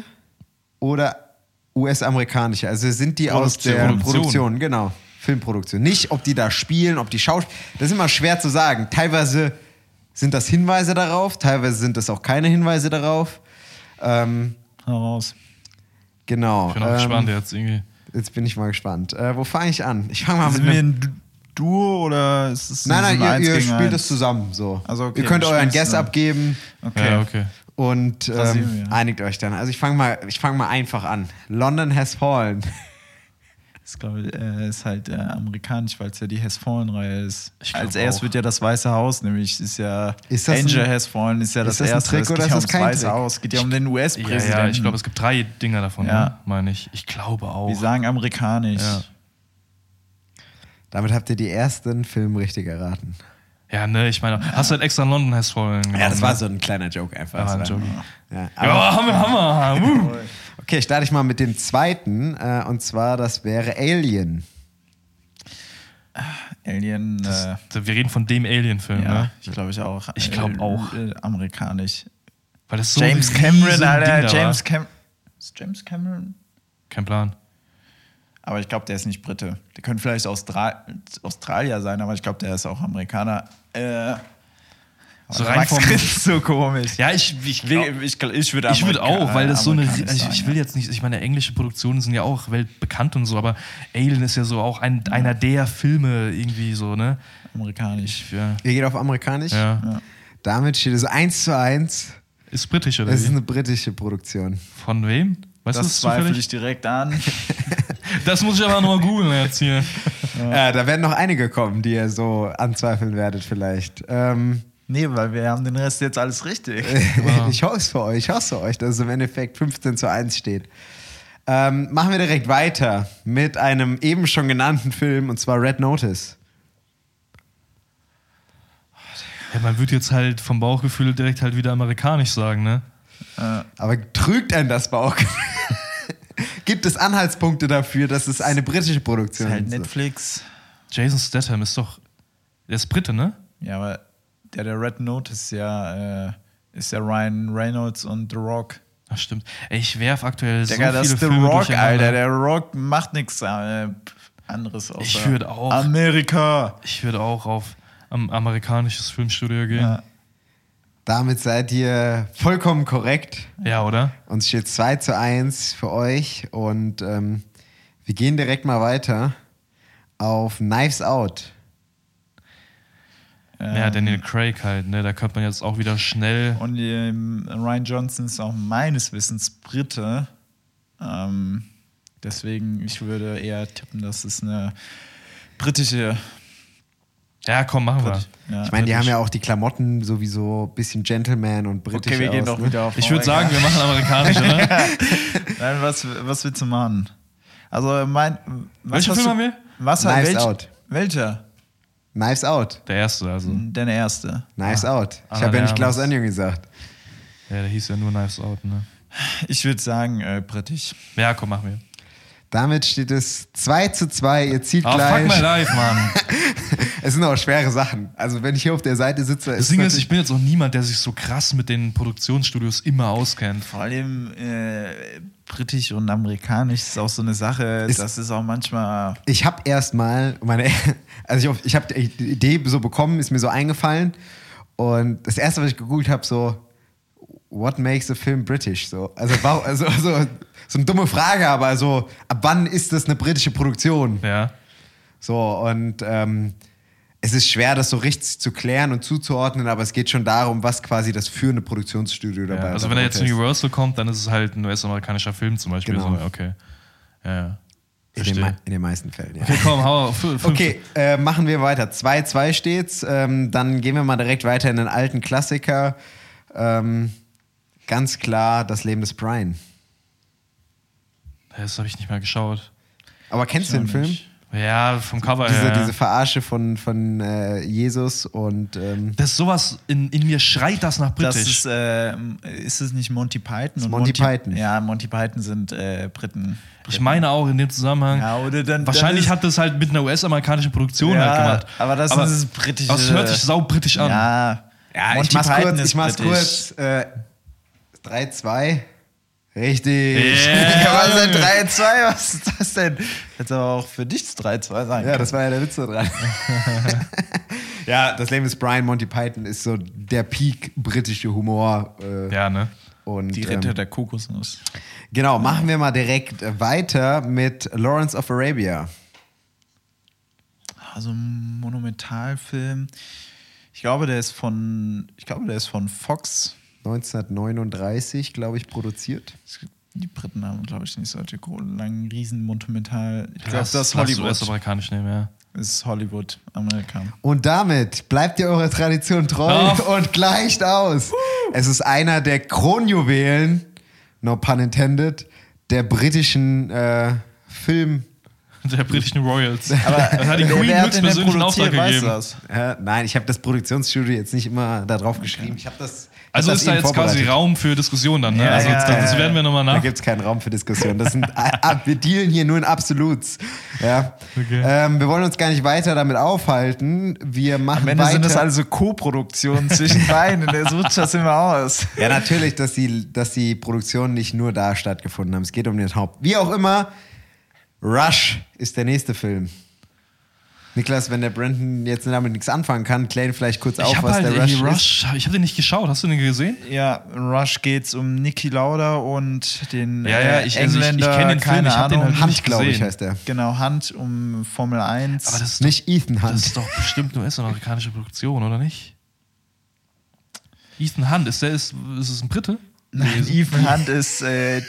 oder US-amerikanische? Also sind die aus Produktion. der Produktion. Produktion, genau. Filmproduktion. Nicht, ob die da spielen, ob die Schauspieler. Das ist immer schwer zu sagen. Teilweise sind das Hinweise darauf, teilweise sind das auch keine Hinweise darauf. Ähm, Hau raus. genau. Ich bin auch ähm, gespannt jetzt irgendwie. Jetzt bin ich mal gespannt. Äh, wo fange ich an? Ich fange mal mit Sind wir einem. ein Duo oder ist es Nein, ein nein, ihr, ihr spielt es zusammen. So. Also, okay, ihr könnt euren Guess abgeben. Okay. Ja, okay. Und ähm, wir. einigt euch dann. Also ich fange mal, ich fange mal einfach an. London has fallen. Das glaube ich, äh, ist halt äh, amerikanisch, weil es ja die Has Fallen-Reihe ist. Glaub Als erst auch. wird ja das Weiße Haus, nämlich ist ja Ist das Angel ein- Has Fallen, ist ja das ist das ein erste. Trick es geht oder ja ist das ums kein Weiße Trick? Haus, es geht ja um den Ja, US-Präsidenten. ja, ich glaube, es gibt drei Dinger davon, Ja. ne? meine ich. Ich glaube auch. Wir sagen amerikanisch. Ja. Damit habt ihr die ersten Filme richtig erraten. Ja, ne, ich meine, hast du halt extra London Has Fallen genommen, Ja, das war ne? so ein kleiner Joke einfach. Ja, ein Das Joke. Ja, aber, Ja, Hammer, Hammer. Okay, starte ich mal mit dem zweiten. Äh, und zwar, das wäre Alien. Alien, äh, Wir reden von dem Alien-Film, ja, ne? ich glaube ich auch. Ich glaub Äh, auch. Äh, amerikanisch. Weil das so James Cameron, Alter, James. Cameron. Ist James Cameron? Kein Plan. Aber ich glaube, der ist nicht Brite. Der könnte vielleicht Austral Australier sein, aber ich glaube, der ist auch Amerikaner. Äh, So rein Max vom- so komisch. Ja, ich, ich, Ich, ich, ich würde Ich würde auch, weil das so eine. Also ich, ich will jetzt nicht, ich meine, englische Produktionen sind ja auch weltbekannt und so, aber Alien ist ja so auch ein, einer der Filme irgendwie so, ne? Amerikanisch. Ja. Ihr geht auf amerikanisch? ja. Damit steht es 1 zu 1. Ist britisch oder Es ist eine britische Produktion. Von wem? Weißt du Das zweifle ich direkt an. Das muss ich aber nochmal googeln jetzt hier. Äh, da werden noch einige kommen, die ihr so anzweifeln werdet vielleicht. Ähm, nee, weil wir haben den Rest jetzt alles richtig. ich hoffe es für euch, ich hoffe euch, dass es im Endeffekt 15 zu 1 steht. Ähm, machen wir direkt weiter mit einem eben schon genannten Film und zwar Red Notice. Ja, man würde jetzt halt vom Bauchgefühl direkt halt wieder amerikanisch sagen, ne? Aber trügt einen das Bauch? Gibt es Anhaltspunkte dafür, dass es eine britische Produktion Halt ist? Netflix. Jason Statham ist doch. Der ist Brite, ne? Ja, aber der, der Red Note ist ja, äh, ist ja Ryan Reynolds und The Rock. Ach, stimmt. Ey, ich werf aktuell so Digga, viele das ist The Filme Rock. Alter. Der Rock macht nichts äh, anderes außer Ich würd auch- Amerika. Ich würde auch auf am amerikanisches Filmstudio gehen. Ja. Ja, Damit seid ihr vollkommen korrekt. oder? Und es steht 2 zu 1 für euch. Und ähm, wir gehen direkt mal weiter auf Knives Out. Ja, Daniel Craig halt, ne? Da könnte man jetzt auch wieder schnell. Und ähm, Ryan Johnson ist auch meines Wissens Brite. Ähm, deswegen, ich würde eher tippen, dass es eine britische. Ja, komm, machen wir. Ja, Ich meine, die haben ja auch die Klamotten sowieso ein bisschen Gentleman und britisch Okay, wir gehen aus, doch ne? wieder auf. Ich würde sagen, wir machen amerikanisch, oder? Nein, was, was willst du machen? Also, mein. Hast Film haben wir? Was Knives welch, Out. Welcher? Knives Out. Der erste, also. Der erste. Knives Out. Ich Anna habe ja nicht Klaus. Anjung gesagt. Ja, der hieß ja nur Knives Out, ne? Ich würde sagen, äh, britisch. Ja, komm, machen wir. Damit steht es 2 zu 2. Ihr zieht Ah, fuck gleich. my life, Mann. Es sind auch schwere Sachen. Also, wenn ich hier auf der Seite sitze, Das Ding ist, ich bin jetzt auch niemand, der sich so krass mit den Produktionsstudios immer auskennt. Vor allem äh, britisch und amerikanisch ist auch so eine Sache, Ist- das ist auch manchmal. ich habe erstmal meine, also ich, ich habe die Idee so bekommen, ist mir so eingefallen und das erste, was ich gegoogelt habe, so What makes a film British? So, also, also, also so eine dumme Frage, aber so ab wann ist das eine britische Produktion? Ja. So und ähm, es ist schwer, das so richtig zu klären und zuzuordnen, aber es geht schon darum, was quasi das führende Produktionsstudio ja. dabei Also, wenn er jetzt ist. Universal kommt, dann ist es halt ein US-amerikanischer Film zum Beispiel. Genau. So, okay. Ja, ja. in den, in den meisten Fällen, ja. Okay, komm, hau auf. Okay, äh, machen wir weiter. 2-2 steht's. Ähm, dann gehen wir mal direkt weiter in den alten Klassiker. Ähm, ganz klar, das Leben des Brian. Das habe ich nicht mal geschaut. Aber kennst du den Film? nicht. Ja, vom Cover Diese, her. ja. diese Verarsche von, von äh, Jesus und ähm, das ist sowas, in, in mir schreit das nach Das britisch. ist, äh, ist es nicht Monty Python? ist Und Monty Python. Ja, Monty Python sind äh, Briten. ich meine auch in dem Zusammenhang. Ja, oder dann. Wahrscheinlich dann hat das halt mit einer US-amerikanischen Produktion Ja, halt gemacht. aber das ist das britische- Das hört sich saubritisch an. Ja, ja, Monty ich mach's Python kurz, ist ich mach's britisch. kurz. Äh, 3-2. Richtig. Yeah. Ja, was ist denn 3-2? Was ist das denn? Hätte aber auch für dich 3-2 sein Ja, das war ja der Witz da dran. ja, das Leben des Brian Monty Python ist so der Peak britische Humor. Äh, Ja, ne? und, Die ähm, Ritter der Kokosnuss. Genau, machen wir mal direkt weiter mit Lawrence of Arabia. Also ein Monumentalfilm. Ich glaube, der ist von, ich glaube, der ist von Fox. 1939, glaube ich, produziert. Die Briten haben, glaube ich, nicht solche langen, riesen Monumental. Ich glaube, das ist Hollywood. US-amerikanisch nehmen, ja. Das ist Hollywood, Amerika. Und damit bleibt ihr eurer Tradition treu Oh. und gleicht aus. Es ist einer der Kronjuwelen, no pun intended, der britischen äh, Film. Der britischen Royals. Aber das hat die Queen wer hat den Auftrag gegeben. das? Äh, nein, ich habe das Produktionsstudio jetzt nicht immer da drauf geschrieben. Ich habe das. Also ist da jetzt quasi. Raum für Diskussion dann, ne? Ja, also ja, das, das ja. werden wir nochmal Da nach. gibt es keinen Raum für Diskussion. Das sind, ah, ah, wir dealen hier nur in Absoluts. Ja. Okay. Ähm, wir wollen uns gar nicht weiter damit aufhalten. Wir machen Am Ende weiter. sind das also Co-Produktionen zwischen beiden. Der sucht das immer aus. ja, natürlich, dass die, dass die Produktionen nicht nur da stattgefunden haben. Es geht um den Haupt. Wie auch immer, Rush ist der nächste Film. Niklas, wenn der Brandon jetzt damit nichts anfangen kann, klär ihn vielleicht kurz auf, Ich was halt der irgendwie Rush, ist. Rush, ich habe den nicht geschaut. Hast du den gesehen? Ja, Rush geht's um Niki Lauda und den Ja, ja, äh, ich- also ich- ich Engländer, kenn den Film, keine ich hab den Ahnung. halt Hunt, nicht glaube ich, heißt der. Genau, Hand um Formel 1. Aber das ist, Nicht Ethan doch, das Hunt. ist doch bestimmt eine US-amerikanische Produktion, oder nicht? Ethan Hunt, ist der ist, ist es ein Brite? Nein, Ethan Hunt ist äh, äh,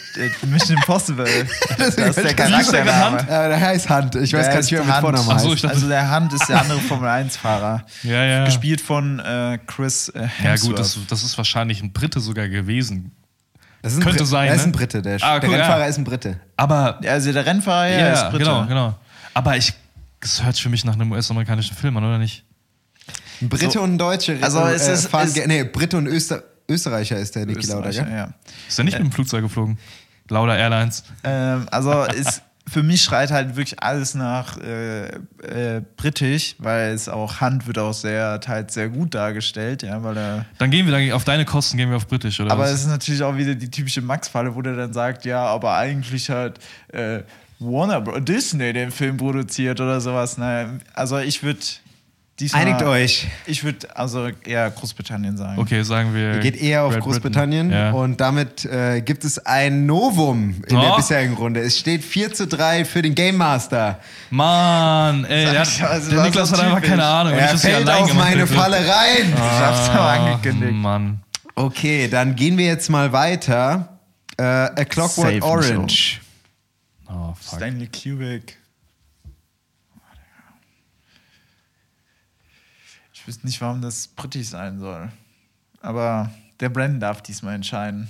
Mission Impossible. das ist der Wie ist der Charaktername. Hunt? Ja, der heißt Hunt. Ich weiß Der gar nicht, wie er ist mit. Vornamen so, heißt. dachte- Also der Hunt ist der andere Formel 1-Fahrer. Ja, ja. Gespielt von äh, Chris äh, Ja, Hemsworth. gut, das, das ist wahrscheinlich ein Brite sogar gewesen. Das ist Könnte Brit- sein, Er ist ne? ein Brite. Der, Ah, der cool, Rennfahrer ja. ist ein Brite. Aber Also der Rennfahrer ja, ja, ist Brite. genau, genau. Aber ich, das hört für mich nach einem US-amerikanischen Film an, oder nicht? Ein Brite und ein Deutsche Also es ist- fahren, es- ge- nee, Brite und Öster Österreicher ist der Niki Lauda, gell? ja. Ist er nicht mit dem Flugzeug geflogen? Lauda Airlines. Ähm, also ist, für mich schreit halt wirklich alles nach äh, äh, britisch, weil es auch Hand wird auch sehr, teils sehr gut dargestellt, ja, weil er. Dann gehen wir dann auf deine Kosten, gehen wir auf Britisch, oder Aber was? es ist natürlich auch wieder die typische Max-Falle, wo der dann sagt, ja, aber eigentlich hat äh, Warner Bros. Disney den Film produziert oder sowas. Naja, also ich würde diesmal. Einigt euch. Ich würde also eher Großbritannien sagen. Okay, sagen wir. Geht eher auf Great Großbritannien. Ja. und damit äh, gibt es ein Novum in der Oh. bisherigen Runde. Es steht 4 zu 3 für den Game Master. Mann, ey, der, ich, also, der Niklas so hat einfach keine Ahnung. ich Er hier fällt auf meine hätte. Falle rein. Ich hab's doch Ach, angekündigt. Mann. Okay, dann gehen wir jetzt mal weiter. Äh, A Clockwork Safe Orange. Oh, fuck. Stanley Kubrick. Ich wüsste nicht, warum das britisch sein soll. Aber der Brandon darf diesmal entscheiden.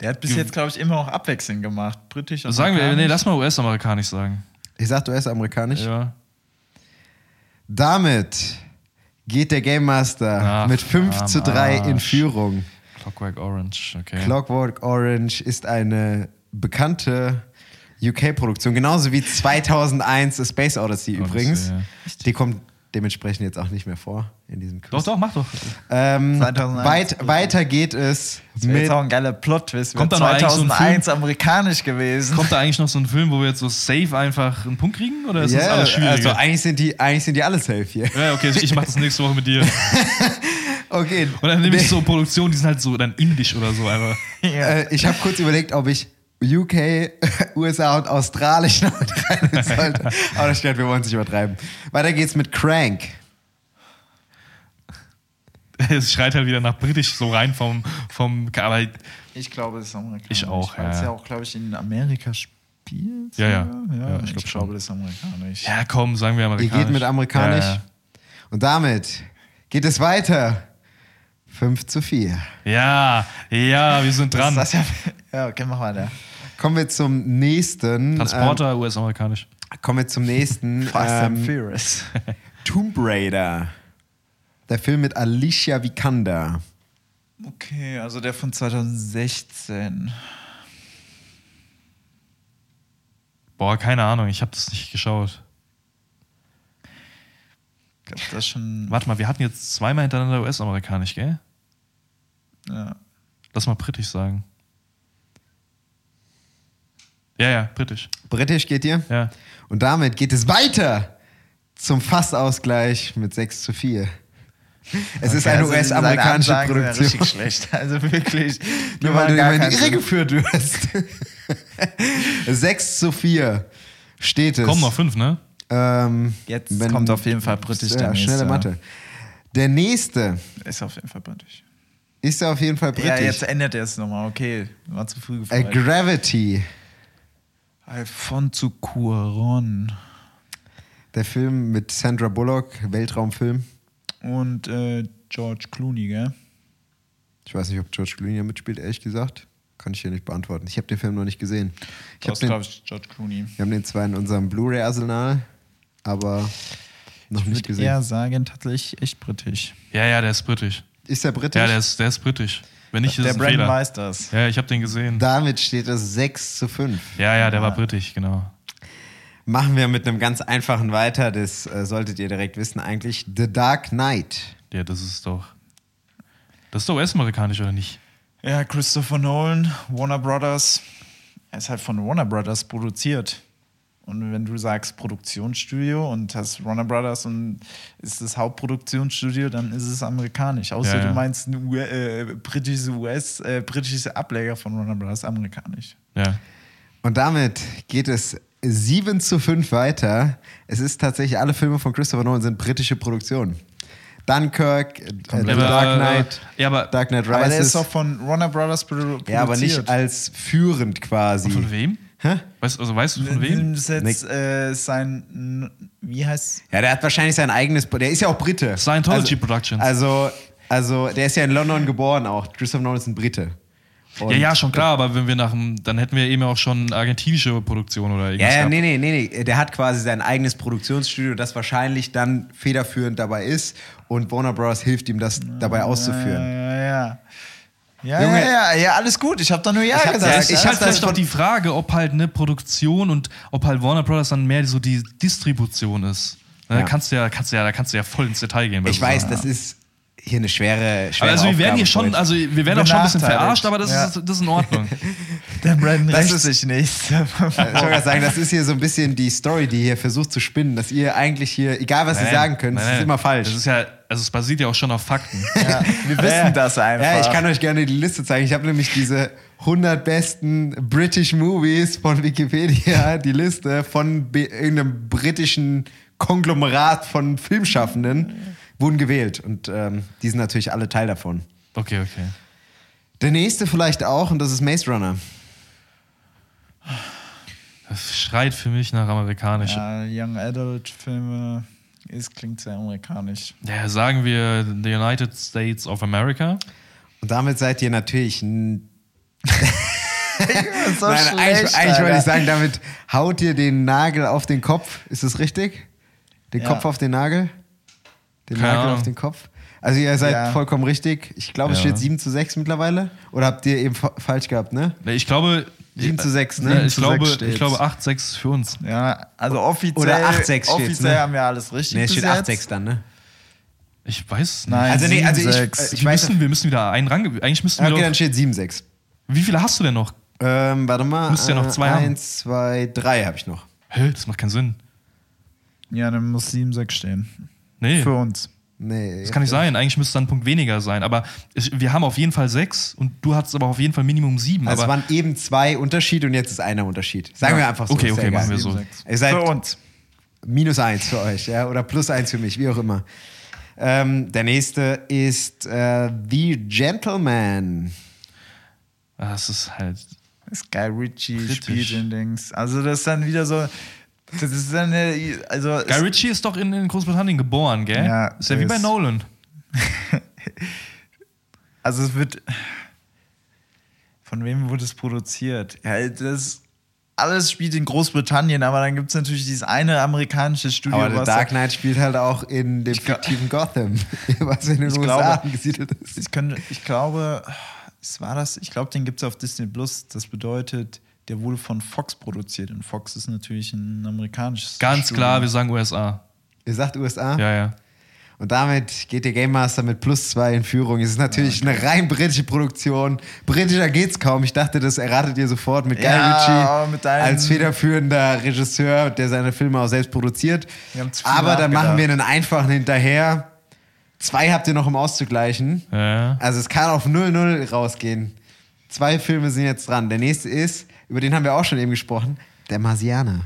Der hat bis Du- jetzt, glaube ich, immer auch abwechselnd gemacht. Britisch und Sagen wir, nee, lass mal US-amerikanisch sagen. Ich sag US-amerikanisch. Ja. Damit geht der Game Master Ach, mit 5 am zu 3 in Arsch. Führung. Clockwork Orange, okay. Clockwork Orange ist eine bekannte UK-Produktion, genauso wie 2001 A Space Odyssey Odyssey, übrigens. ja. Die kommt dementsprechend jetzt auch nicht mehr vor in diesem Quiz. doch, doch, mach doch. Ähm, 2001 weit, weiter geht es Das mit jetzt auch ein geiler Plot-Twist. Kommt da noch eigentlich so ein 2001 amerikanisch gewesen. Kommt da eigentlich noch so ein Film, wo wir jetzt so safe einfach einen Punkt kriegen? Oder ist das Ja, alles schwierig? also eigentlich sind die eigentlich sind die alle safe hier. ja, okay, ich mach das nächste Woche mit dir. Okay. Und dann nehme ich so Produktionen, die sind halt so dann indisch oder so einfach. Äh, ich habe kurz überlegt, ob ich UK, USA und Australisch noch mit rein sollte. Aber das steht, wir wollen es nicht übertreiben. Weiter geht's mit Crank. Es schreit halt wieder nach britisch so rein vom, vom aber Ich glaube, das ist amerikanisch. Ich auch, Weil es ja. ja auch, glaube ich, in Amerika spielt. Ja, ja. Ja, Ja, ich ich, glaub schon. glaube, das ist amerikanisch. ja, komm, sagen wir Ihr amerikanisch. geht mit amerikanisch. Ja, Und damit geht es weiter. 5 zu 4. ja, ja, ja wir sind dran. Das ist das ja, ja, okay, mach weiter. Kommen wir zum nächsten. Transporter, US-amerikanisch. Ähm, kommen wir zum nächsten. Fast and ähm, Furious. Tomb Raider. Der Film mit Alicia Vikander. Okay, also der von 2016. Boah, keine Ahnung, ich habe das nicht geschaut. Ich glaube, das schon. Warte mal, wir hatten jetzt zweimal hintereinander US-amerikanisch, gell? Ja. Lass mal britisch sagen. Ja, ja, britisch. Britisch geht ihr? Ja. Und damit geht es weiter zum Fassausgleich mit 6 zu 4. Es ist Okay, eine also US-amerikanische Ansagen sind ja Produktion. richtig schlecht. Also wirklich. Nur weil du immer in die Irre geführt wirst. 6 zu 4 steht es. Kommen noch fünf, ne? Ähm, Jetzt kommt auf jeden Fall britisch der Ja, nächste. schnelle Mathe. Der nächste Ist auf jeden Fall britisch. ist auf jeden Fall britisch. Ja, jetzt ändert er es nochmal. Okay, war zu früh A gefragt. Gravity. Alfonso Cuaron. Der Film mit Sandra Bullock, Weltraumfilm. Und äh, George Clooney, gell? Ich weiß nicht, ob George Clooney da mitspielt, ehrlich gesagt. Kann ich dir nicht beantworten. Ich habe den Film noch nicht gesehen. Ich hab Das den, glaube ich George Clooney. wir haben den zwar in unserem Blu-ray-Arsenal, aber noch Ich nicht würde gesehen. eher sagen, tatsächlich echt britisch. Ja, ja, der ist britisch. Ist er britisch? Ja, der ist, der ist britisch. Wenn nicht, ist Der es ein Brandon weiß das. Ja, ich habe den gesehen. Damit steht es 6 zu 5. Ja, ja, der war britisch, genau. Machen wir mit einem ganz einfachen weiter. Das äh, solltet ihr direkt wissen eigentlich. The Dark Knight. Ja, das ist doch. Das ist doch US-amerikanisch, oder nicht? Ja, Christopher Nolan, Warner Brothers. Er ist halt von Warner Brothers produziert. Und wenn du sagst Produktionsstudio und hast Warner Brothers und ist das Hauptproduktionsstudio, dann ist es amerikanisch. Außer Ja, ja. du meinst ein äh, britisches US, äh, britische Ableger von Warner Brothers, amerikanisch. Ja. Und damit geht es 7 zu 5 weiter. Es ist tatsächlich, alle Filme von Christopher Nolan sind britische Produktionen. Dunkirk, äh, The Aber, Dark Knight, Ja, aber Dark Knight Aber der ist Rises. doch von Warner Brothers produ produziert. Ja, aber nicht als führend quasi. von wem? Hä? Weißt, also weißt du von wem? Jetzt äh, sein, wie heißt Ja, der hat wahrscheinlich sein eigenes. Der ist ja auch Brite. Scientology also, Productions. Also, also, der ist ja in London geboren auch. Christopher Nolan ist ein Brite. Ja, Und- ja, schon klar, aber wenn wir nach dem, dann hätten wir eben auch schon argentinische Produktion oder Ja, irgendwas. ja, gehabt. nee, nee, nee, nee. Der hat quasi sein eigenes Produktionsstudio, das wahrscheinlich dann federführend dabei ist und Warner Bros. hilft ihm, das dabei auszuführen. Ja, ja. Ja, Junge. ja, ja, ja, alles gut. Ich habe da nur Ja Ich hab gesagt. das- Ich hab habe das vielleicht auch von- die Frage, ob halt eine Produktion und ob halt Warner Brothers dann mehr so die Distribution ist. Da Ja. kannst du ja, kannst du ja, da kannst du ja voll ins Detail gehen. Ich weiß, das ist hier eine schwere, schwere also wir werden hier schon, also wir werden auch schon ein bisschen verarscht, aber das, Ja. ist, das ist in Ordnung. Der Brandon Das ist- sich nicht. Ich wollte gerade sagen, das ist hier so ein bisschen die Story, die hier versucht zu spinnen, dass ihr eigentlich hier, egal was ihr Nein, sagen könnt, nein, es ist nein. immer falsch. Das ist ja, also es basiert ja auch schon auf Fakten. ja, wir wissen das einfach. Ja, ich kann euch gerne die Liste zeigen. Ich habe nämlich diese 100 besten British Movies von Wikipedia, die Liste von irgendeinem britischen Konglomerat von Filmschaffenden, wurden gewählt. Und ähm, die sind natürlich alle Teil davon. Okay, okay. Der nächste vielleicht auch, und das ist Maze Runner. Das schreit für mich nach amerikanisch. Ja. ja, Young Adult Filme, es klingt sehr amerikanisch. sagen wir the United States of America. Und damit seid ihr natürlich. n- So Nein, schlecht, eigentlich, eigentlich wollte ich sagen, damit haut ihr den Nagel auf den Kopf. Ist das richtig? Den Ja. Kopf auf den Nagel? Den Keine Nagel Ahnung. auf den Kopf? Also ihr seid Ja. vollkommen richtig. Ich glaube, es Ja. steht 7 zu 6 mittlerweile. Oder habt ihr eben fa falsch gehabt, ne? Ich glaube. 7 zu 6, Ja, ne? ich, zu glaube, ich glaube 8-6 für uns. Ja, also offiziell, Oder 8-6 steht's, offiziell ne? haben wir alles richtig Ne, es steht bis 8 jetzt. 6 dann, ne? Ich weiß es nicht. Nein, Also nee, also ich- 7-6. ich wir, weiß- müssen, wir müssen wieder einen Rang. Eigentlich müssten Ja, wir okay, dann steht 7 6. Wie viele hast du denn noch? Ähm, warte mal. Müsst ihr noch zwei haben. 1, 2, 3 habe ich noch. Hä, das macht keinen Sinn. Ja, dann muss 7-6 stehen. Nee. Für uns. Nee. Das kann nicht sein. Eigentlich müsste dann ein Punkt weniger sein. Aber es, wir haben auf jeden Fall sechs und du hattest aber auf jeden Fall Minimum sieben. Also es waren eben zwei Unterschied und jetzt ist einer Unterschied. Sagen Ja. wir einfach so. Okay, okay, machen wir so. 7-6. Ihr seid Für uns. minus eins für euch, ja, oder plus eins für mich, wie auch immer. Ähm, der nächste ist äh, The Gentleman. das ist halt. Sky Ritchie spielt in Dings. Also das ist dann wieder so. Das ist dann eine, also Guy Ritchie ist doch in, in Großbritannien geboren, gell? Ja, ist ja wie bei Nolan. Also es wird. Von wem wurde es produziert? Ja, das alles spielt in Großbritannien, aber dann gibt es natürlich dieses eine amerikanische Studio, Aber The was Dark Knight spielt halt auch in dem glaub- fiktiven Gotham, was in den Ich USA glaube- angesiedelt ist. ich, könnte, ich glaube, es war das, ich glaube, den gibt es auf Disney Plus. Das bedeutet, der wurde von Fox produziert und Fox ist natürlich ein amerikanisches Ganz Studio. klar, wir sagen USA. Ihr sagt USA? Ja, ja. Und damit geht der Game Master mit plus zwei in Führung. Es ist natürlich eine rein britische Produktion. Britischer geht's kaum. Ich dachte, das erratet ihr sofort mit Guy Ja, Ritchie mit als federführender Regisseur, der seine Filme auch selbst produziert. Aber dann machen wir einen einfachen hinterher. Zwei habt ihr noch, um auszugleichen. ja. Also es kann auf 0-0 rausgehen. Zwei Filme sind jetzt dran. Der nächste ist, über den haben wir auch schon eben gesprochen, Der Marsianer.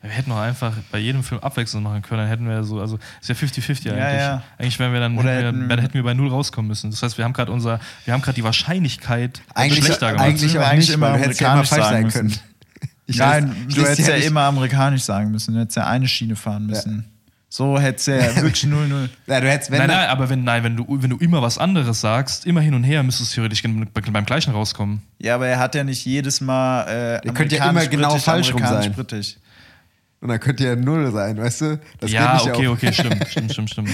Wir hätten auch einfach bei jedem Film Abwechslung machen können. Dann hätten wir so, also ist ja 50-50 eigentlich. Ja, ja. Eigentlich wären wir dann, Oder hätten wir, hätten- dann hätten wir bei null rauskommen müssen. Das heißt, wir haben gerade unser, wir haben gerade die Wahrscheinlichkeit Eigentlich, schlechter gemacht. eigentlich Wir auch eigentlich nicht, immer weil du hättest ja immer amerikanisch falsch sein können. Ich Nein, weiß- du hättest ja ja immer amerikanisch sagen müssen. Du hättest ja eine Schiene fahren müssen. So hättest du ja wirklich 0-0. Ja, du hättest, wenn Nein, nein, aber wenn, nein, wenn, du, wenn du immer was anderes sagst, immer hin und her, müsstest du theoretisch beim gleichen rauskommen. Ja, aber er hat ja nicht jedes Mal. Äh, Ihr könnt ja immer amerikanisch, genau britisch, falsch rum sein. britisch. Und dann könnte ja null sein, weißt du? Das ja, geht nicht okay, auf. okay, stimmt, stimmt, stimmt, stimmt.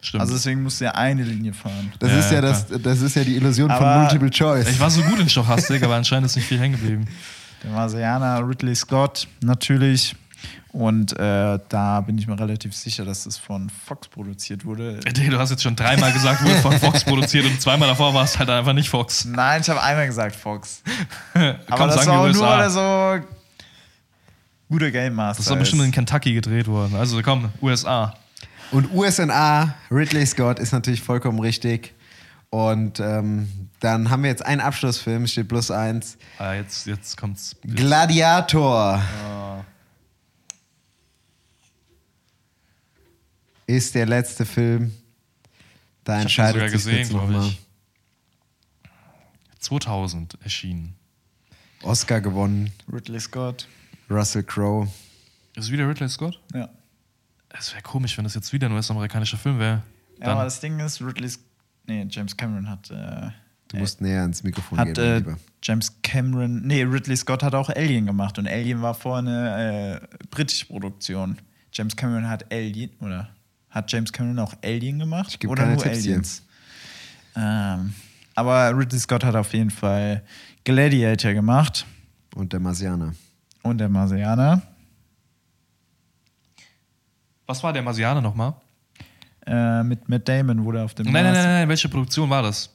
Stimmt. Also deswegen musst du ja eine Linie fahren. Das Ja, ist ja das, das ist ja die Illusion von Aber- Multiple Choice. ich war so gut in Stochastik, aber anscheinend ist nicht viel hängen geblieben. Der Marsianer, Ridley Scott natürlich. Und äh, da bin ich mir relativ sicher, dass das von Fox produziert wurde. Nee, Du hast jetzt schon dreimal gesagt, wurde von Fox produziert und zweimal davor war es halt einfach nicht Fox. Nein, ich habe einmal gesagt Fox. Aber das sagen war wir auch nur so guter Game Master Das ist doch bestimmt in Kentucky gedreht worden. Also komm, USA. Und USNA, Ridley Scott, ist natürlich vollkommen richtig. Und ähm, dann haben wir jetzt einen Abschlussfilm, steht plus eins. Ah, jetzt, jetzt kommt's. Gladiator. Ist der letzte Film. Da Ich entscheidet sogar sich gesehen, jetzt glaube nochmal. ich. 2000 erschienen. Oscar gewonnen, Ridley Scott. Russell Crowe. Ist wieder Ridley Scott? Ja. Es wäre komisch, wenn das jetzt wieder ein US-amerikanischer Film wäre. Ja, aber das Ding ist, Ridley. Sc- Nee, James Cameron hat äh, Du musst näher ans Mikrofon hat gehen, äh, lieber. James Cameron, nee, Ridley Scott hat auch Alien gemacht und Alien war vorher eine äh, britische Produktion. James Cameron hat Alien, oder hat James Cameron auch Alien gemacht? Ich gebe oder keine nur Tipps. Aliens? Ähm, aber Ridley Scott hat auf jeden Fall Gladiator gemacht Und der Marsianer. und der Marsianer. Was war der Marsianer nochmal? Äh, mit Matt Damon wurde auf dem Nein, nein, Mars- nein, nein, welche Produktion war das?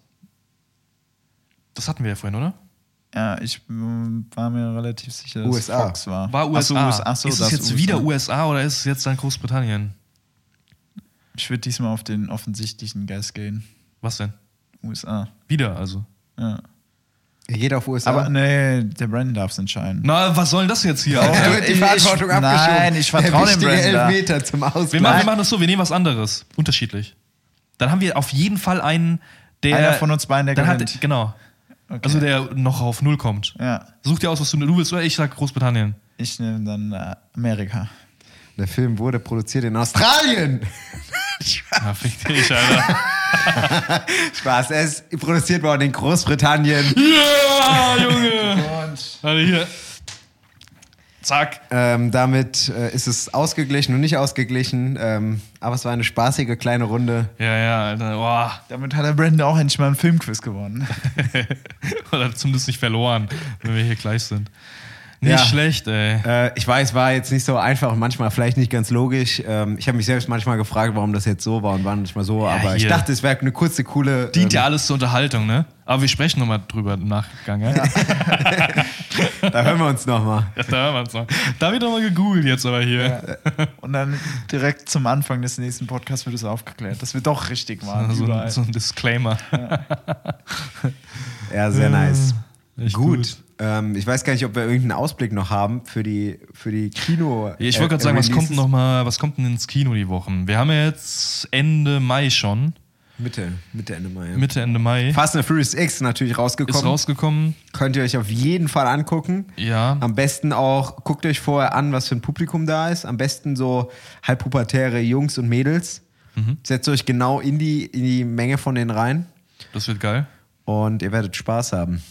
Das hatten wir ja vorhin, oder? Ja, ich mm, war mir relativ sicher, dass USA. Fox war. War USA. Ach so, USA. Ach so, ist es jetzt wieder USA oder ist es jetzt dann Großbritannien? Ich würde diesmal auf den offensichtlichen Geist gehen. Was denn? USA. Wieder also. Ja. Er geht auf USA. Aber nee, der Brandon darf es entscheiden. Na, was soll denn das jetzt hier? Er Alter? wird die Ich- Verantwortung ich- abgeschoben. nein, ich vertraue dem Brandon. Elfmeter zum Wir Ausgleich. machen, wir machen das so, wir nehmen was anderes. Unterschiedlich. Dann haben wir auf jeden Fall einen, der. Einer von uns beiden, der dann gewinnt. Hat, genau. Okay. Also der noch auf Null kommt. Ja, Such dir aus, was du, du willst, oder ich sag Großbritannien. ich nehme dann äh, Amerika. Der Film wurde produziert in Australien. Ja, fick dich, Alter. Spaß. Er ist produziert worden in Großbritannien. ja, Junge! Warte hier. Zack. Ähm, damit äh, ist es ausgeglichen und nicht ausgeglichen. Ähm, aber es war eine spaßige kleine Runde. Ja, ja, Alter. Boah. Damit hat der Brandon auch endlich mal einen Filmquiz gewonnen. Oder zumindest nicht verloren, wenn wir hier gleich sind. Nicht Ja. schlecht, ey. Äh, ich weiß, war jetzt nicht so einfach und manchmal vielleicht nicht ganz logisch. Ähm, ich habe mich selbst manchmal gefragt, warum das jetzt so war und wann nicht mal so. aber ich hier. dachte, es wäre eine kurze, coole. Dient ähm, ja alles zur Unterhaltung, ne? Aber wir sprechen nochmal drüber im Nachgang, ja? ja. da hören wir uns nochmal. da haben wir uns noch. Da wird nochmal gegoogelt jetzt aber hier. Und dann direkt zum Anfang des nächsten Podcasts wird es aufgeklärt, dass wir doch richtig waren. So, überall. ein, so ein Disclaimer. Ja, sehr nice. Echt Gut. Ähm, ich weiß gar nicht, ob wir irgendeinen Ausblick noch haben für die, für die Kino. Ich äh, wollte gerade sagen, was kommt noch mal, was kommt denn ins Kino die Wochen? Wir haben ja jetzt Ende Mai schon, Mitte, Mitte, Ende Mai. ja. Mitte, Ende Mai. Fast and Furious X natürlich rausgekommen. Ist rausgekommen. Könnt ihr euch auf jeden Fall angucken. Ja. Am besten auch, guckt euch vorher an, was für ein Publikum da ist. Am besten so halbpubertäre Jungs und Mädels. Mhm. Setzt euch genau in die, in die Menge von denen rein Das wird geil. und ihr werdet Spaß haben.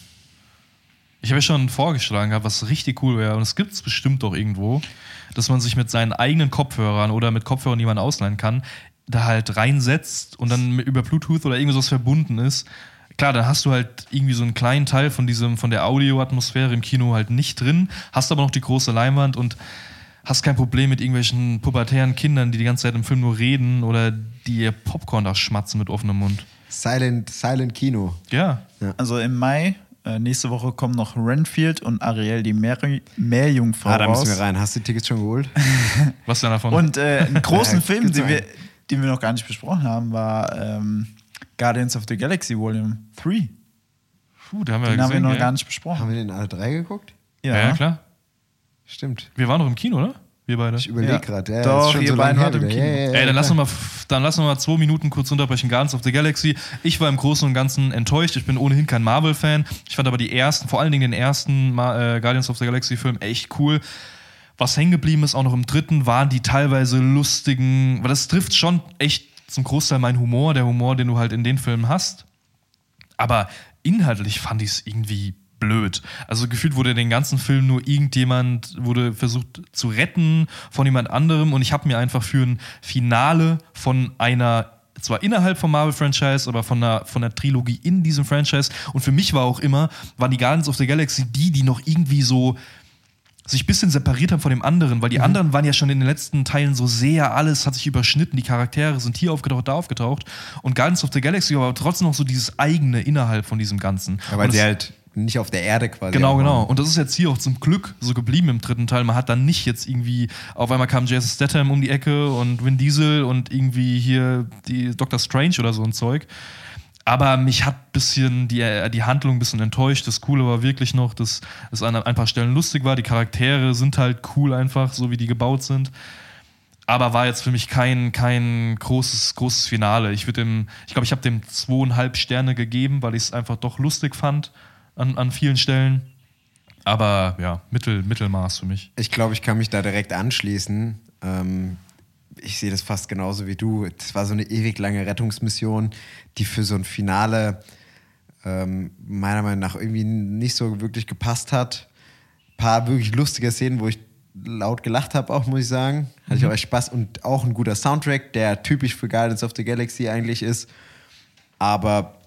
Ich habe ja schon vorgeschlagen gehabt, was richtig cool wäre, und es gibt es bestimmt auch irgendwo, dass man sich mit seinen eigenen Kopfhörern oder mit Kopfhörern, die man ausleihen kann, da halt reinsetzt und dann über Bluetooth oder irgendwas verbunden ist. Klar, dann hast du halt irgendwie so einen kleinen Teil von diesem, von der Audioatmosphäre im Kino halt nicht drin, hast aber noch die große Leinwand und hast kein Problem mit irgendwelchen pubertären Kindern, die die ganze Zeit im Film nur reden oder die ihr Popcorn da schmatzen mit offenem Mund. Silent, Silent Kino. Ja. Also im Mai, äh, nächste Woche kommen noch Renfield und Ariel die Meer Meerjungfrau Ah, da müssen raus. wir rein. Hast du die Tickets schon geholt? Was denn davon? Und äh, einen großen Ja, Film, den wir, den wir noch gar nicht besprochen haben, war ähm, Guardians of the Galaxy Volume 3. Puh, da haben wir Den ja haben wir gesehen, noch gell? gar nicht Haben besprochen. wir den alle drei geguckt? Ja, ja, klar. Stimmt. Wir waren doch im Kino, oder? Wir beide. Ich überlege Ja. gerade. Ja, Doch, ist schon ihr so beiden wart im. Kino. Ja, ja, ja, Ey, dann lass, uns mal, dann lass uns mal zwei Minuten kurz unterbrechen. Guardians of the Galaxy. Ich war im Großen und Ganzen enttäuscht. Ich bin ohnehin kein Marvel-Fan. Ich fand aber die ersten, vor allen Dingen den ersten äh, Guardians of the Galaxy-Film echt cool. Was hängen geblieben ist, auch noch im dritten, waren die teilweise lustigen, weil das trifft schon echt zum Großteil meinen Humor, der Humor, den du halt in den Filmen hast. Aber inhaltlich fand ich es irgendwie blöd. Also gefühlt wurde den ganzen Film nur irgendjemand wurde versucht zu retten von jemand anderem und ich habe mir einfach für ein Finale von einer zwar innerhalb vom Marvel-Franchise, aber von einer, von einer Trilogie in diesem Franchise und für mich war auch immer, waren die Guardians of the Galaxy die, die noch irgendwie so sich ein bisschen separiert haben von dem anderen, weil die anderen waren ja schon in den letzten Teilen so sehr, alles hat sich überschnitten, die Charaktere sind hier aufgetaucht, da aufgetaucht und Guardians of the Galaxy war aber trotzdem noch so dieses eigene innerhalb von diesem Ganzen. Ja, weil sie halt nicht auf der Erde quasi. Genau, genau. Und das ist jetzt hier auch zum Glück so geblieben im dritten Teil. Man hat dann nicht jetzt irgendwie, auf einmal kam Jason Statham um die Ecke und Vin Diesel und irgendwie hier die Doctor Strange oder so ein Zeug. Aber mich hat ein bisschen die, die Handlung ein bisschen enttäuscht. Das Coole war wirklich noch, dass es an ein paar Stellen lustig war. Die Charaktere sind halt cool einfach, so wie die gebaut sind. Aber war jetzt für mich kein, kein großes, großes Finale. Ich würde dem, ich glaube, ich habe dem zweieinhalb Sterne gegeben, weil ich es einfach doch lustig fand an, an vielen Stellen. Aber ja, Mittel, Mittelmaß für mich. Ich glaube, ich kann mich da direkt anschließen. Ähm, ich sehe das fast genauso wie du. Das war so eine ewig lange Rettungsmission, die für so ein Finale ähm, meiner Meinung nach irgendwie nicht so wirklich gepasst hat. Ein paar wirklich lustige Szenen, wo ich laut gelacht habe, auch muss ich sagen. Hatte ich auch echt Spaß und auch ein guter Soundtrack, der typisch für Guardians of the Galaxy eigentlich ist. Aber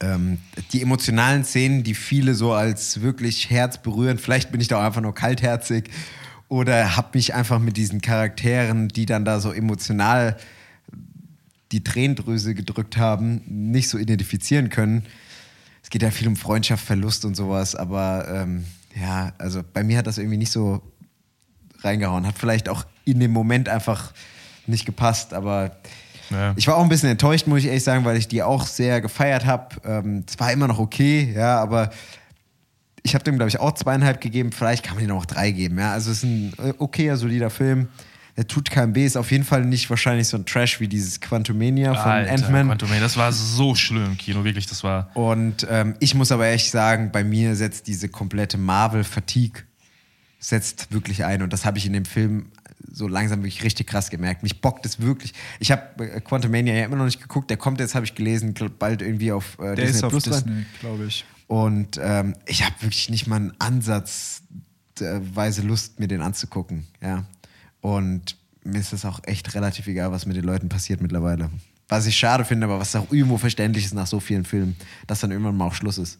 ähm, die emotionalen Szenen, die viele so als wirklich herzberührend, vielleicht bin ich da auch einfach nur kaltherzig oder habe mich einfach mit diesen Charakteren, die dann da so emotional die Tränendrüse gedrückt haben, nicht so identifizieren können. Es geht ja viel um Freundschaft, Verlust und sowas, aber ähm, ja, also bei mir hat das irgendwie nicht so reingehauen. Hat vielleicht auch in dem Moment einfach nicht gepasst, aber Ja. ich war auch ein bisschen enttäuscht, muss ich ehrlich sagen, weil ich die auch sehr gefeiert habe. Ähm, es war immer noch okay, ja, aber ich habe dem, glaube ich, auch zweieinhalb gegeben. Vielleicht kann man ihm auch drei geben, ja. Also es ist ein äh, okayer, solider Film. Der tut kein B, ist auf jeden Fall nicht wahrscheinlich so ein Trash wie dieses Quantumania von Ant-Man. Quantumania, das war so schlimm im Kino, wirklich, das war. Und ähm, ich muss aber echt sagen, bei mir setzt diese komplette Marvel-Fatigue setzt wirklich ein. Und das habe ich in dem Film so langsam wirklich richtig krass gemerkt. Mich bockt es wirklich. Ich habe äh, Quantumania ja immer noch nicht geguckt. Der kommt jetzt, habe ich gelesen, bald irgendwie auf äh, Der Disney ist auf Plus. Disney, glaube ich. Und ähm, ich habe wirklich nicht mal einen Ansatzweise Lust, mir den anzugucken. Ja. Und mir ist das auch echt relativ egal, was mit den Leuten passiert mittlerweile. Was ich schade finde, aber was auch irgendwo verständlich ist nach so vielen Filmen, dass dann irgendwann mal auch Schluss ist.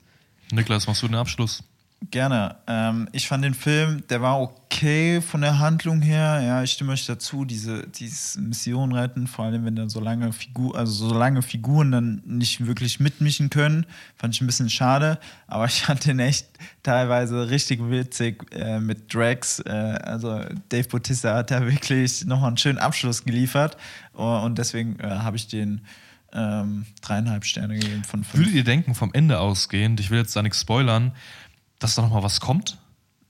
Niklas, machst du den Abschluss? Gerne. Ähm, ich fand den Film, der war okay von der Handlung her. Ja, ich stimme euch dazu. Diese, diese Mission retten, vor allem wenn dann so lange Figur, also so lange Figuren dann nicht wirklich mitmischen können, fand ich ein bisschen schade. Aber ich fand den echt teilweise richtig witzig äh, mit Drax. Äh, also Dave Bautista hat da wirklich nochmal einen schönen Abschluss geliefert. Oh, und deswegen äh, habe ich den ähm, dreieinhalb Sterne gegeben von fünf. Würdet ihr denken, vom Ende ausgehend, ich will jetzt da nichts spoilern, dass da nochmal was kommt?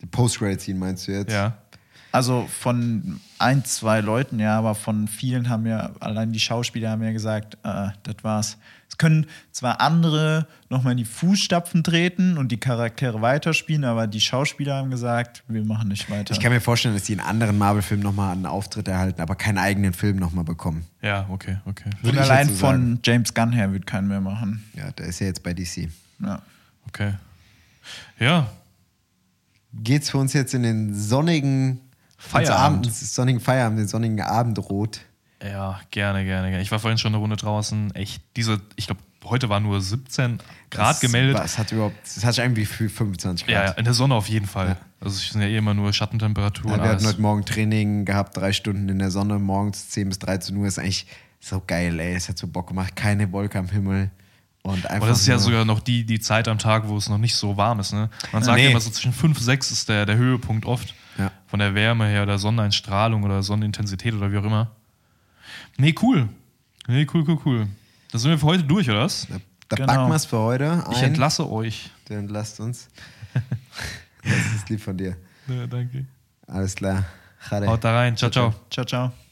Die Post-Credit-Scene meinst du jetzt? Ja. Also von ein, zwei Leuten, ja, aber von vielen haben ja, allein die Schauspieler haben ja gesagt, äh, das war's. Es können zwar andere nochmal in die Fußstapfen treten und die Charaktere weiterspielen, aber die Schauspieler haben gesagt, wir machen nicht weiter. Ich kann mir vorstellen, dass die in anderen Marvel-Filmen nochmal einen Auftritt erhalten, aber keinen eigenen Film nochmal bekommen. Ja, okay, okay. und ich allein so von. James Gunn her wird keinen mehr machen. Ja, der ist ja jetzt bei DC. Ja. Okay. Ja, Geht's für uns jetzt in den sonnigen Feierabend. ins Abend, sonnigen Feierabend, den sonnigen Abendrot. ja, gerne, gerne, gerne. Ich war vorhin schon eine Runde draußen. Echt, diese, ich glaube, heute war nur 17 Grad Das- gemeldet. Es hat überhaupt, es hat irgendwie für 25 Ja, ja, Grad. in der Sonne auf jeden Fall. Ja. Also es sind ja eh immer nur Schattentemperaturen. Ja, wir hatten heute Morgen Training gehabt, drei Stunden in der Sonne, morgens 10 bis 13 Uhr. Ist eigentlich so geil, ey. Es hat so Bock gemacht. Keine Wolke am Himmel. Und einfach Aber das ist ja sogar noch die, die Zeit am Tag, wo es noch nicht so warm ist. Ne? Man sagt Nee. ja immer so zwischen 5 und 6 ist der, der Höhepunkt oft. Ja. Von der Wärme her, der Sonneneinstrahlung oder Sonnenintensität oder wie auch immer. Nee, cool. Nee, cool, cool, cool. Da sind wir für heute durch, oder was? Da, da Genau. backen wir es für heute. Ich ein. entlasse euch. Du entlasst uns. das ist lieb von dir. Ja, danke. Alles klar. Haut da rein. Ciao, ciao. Ciao, ciao.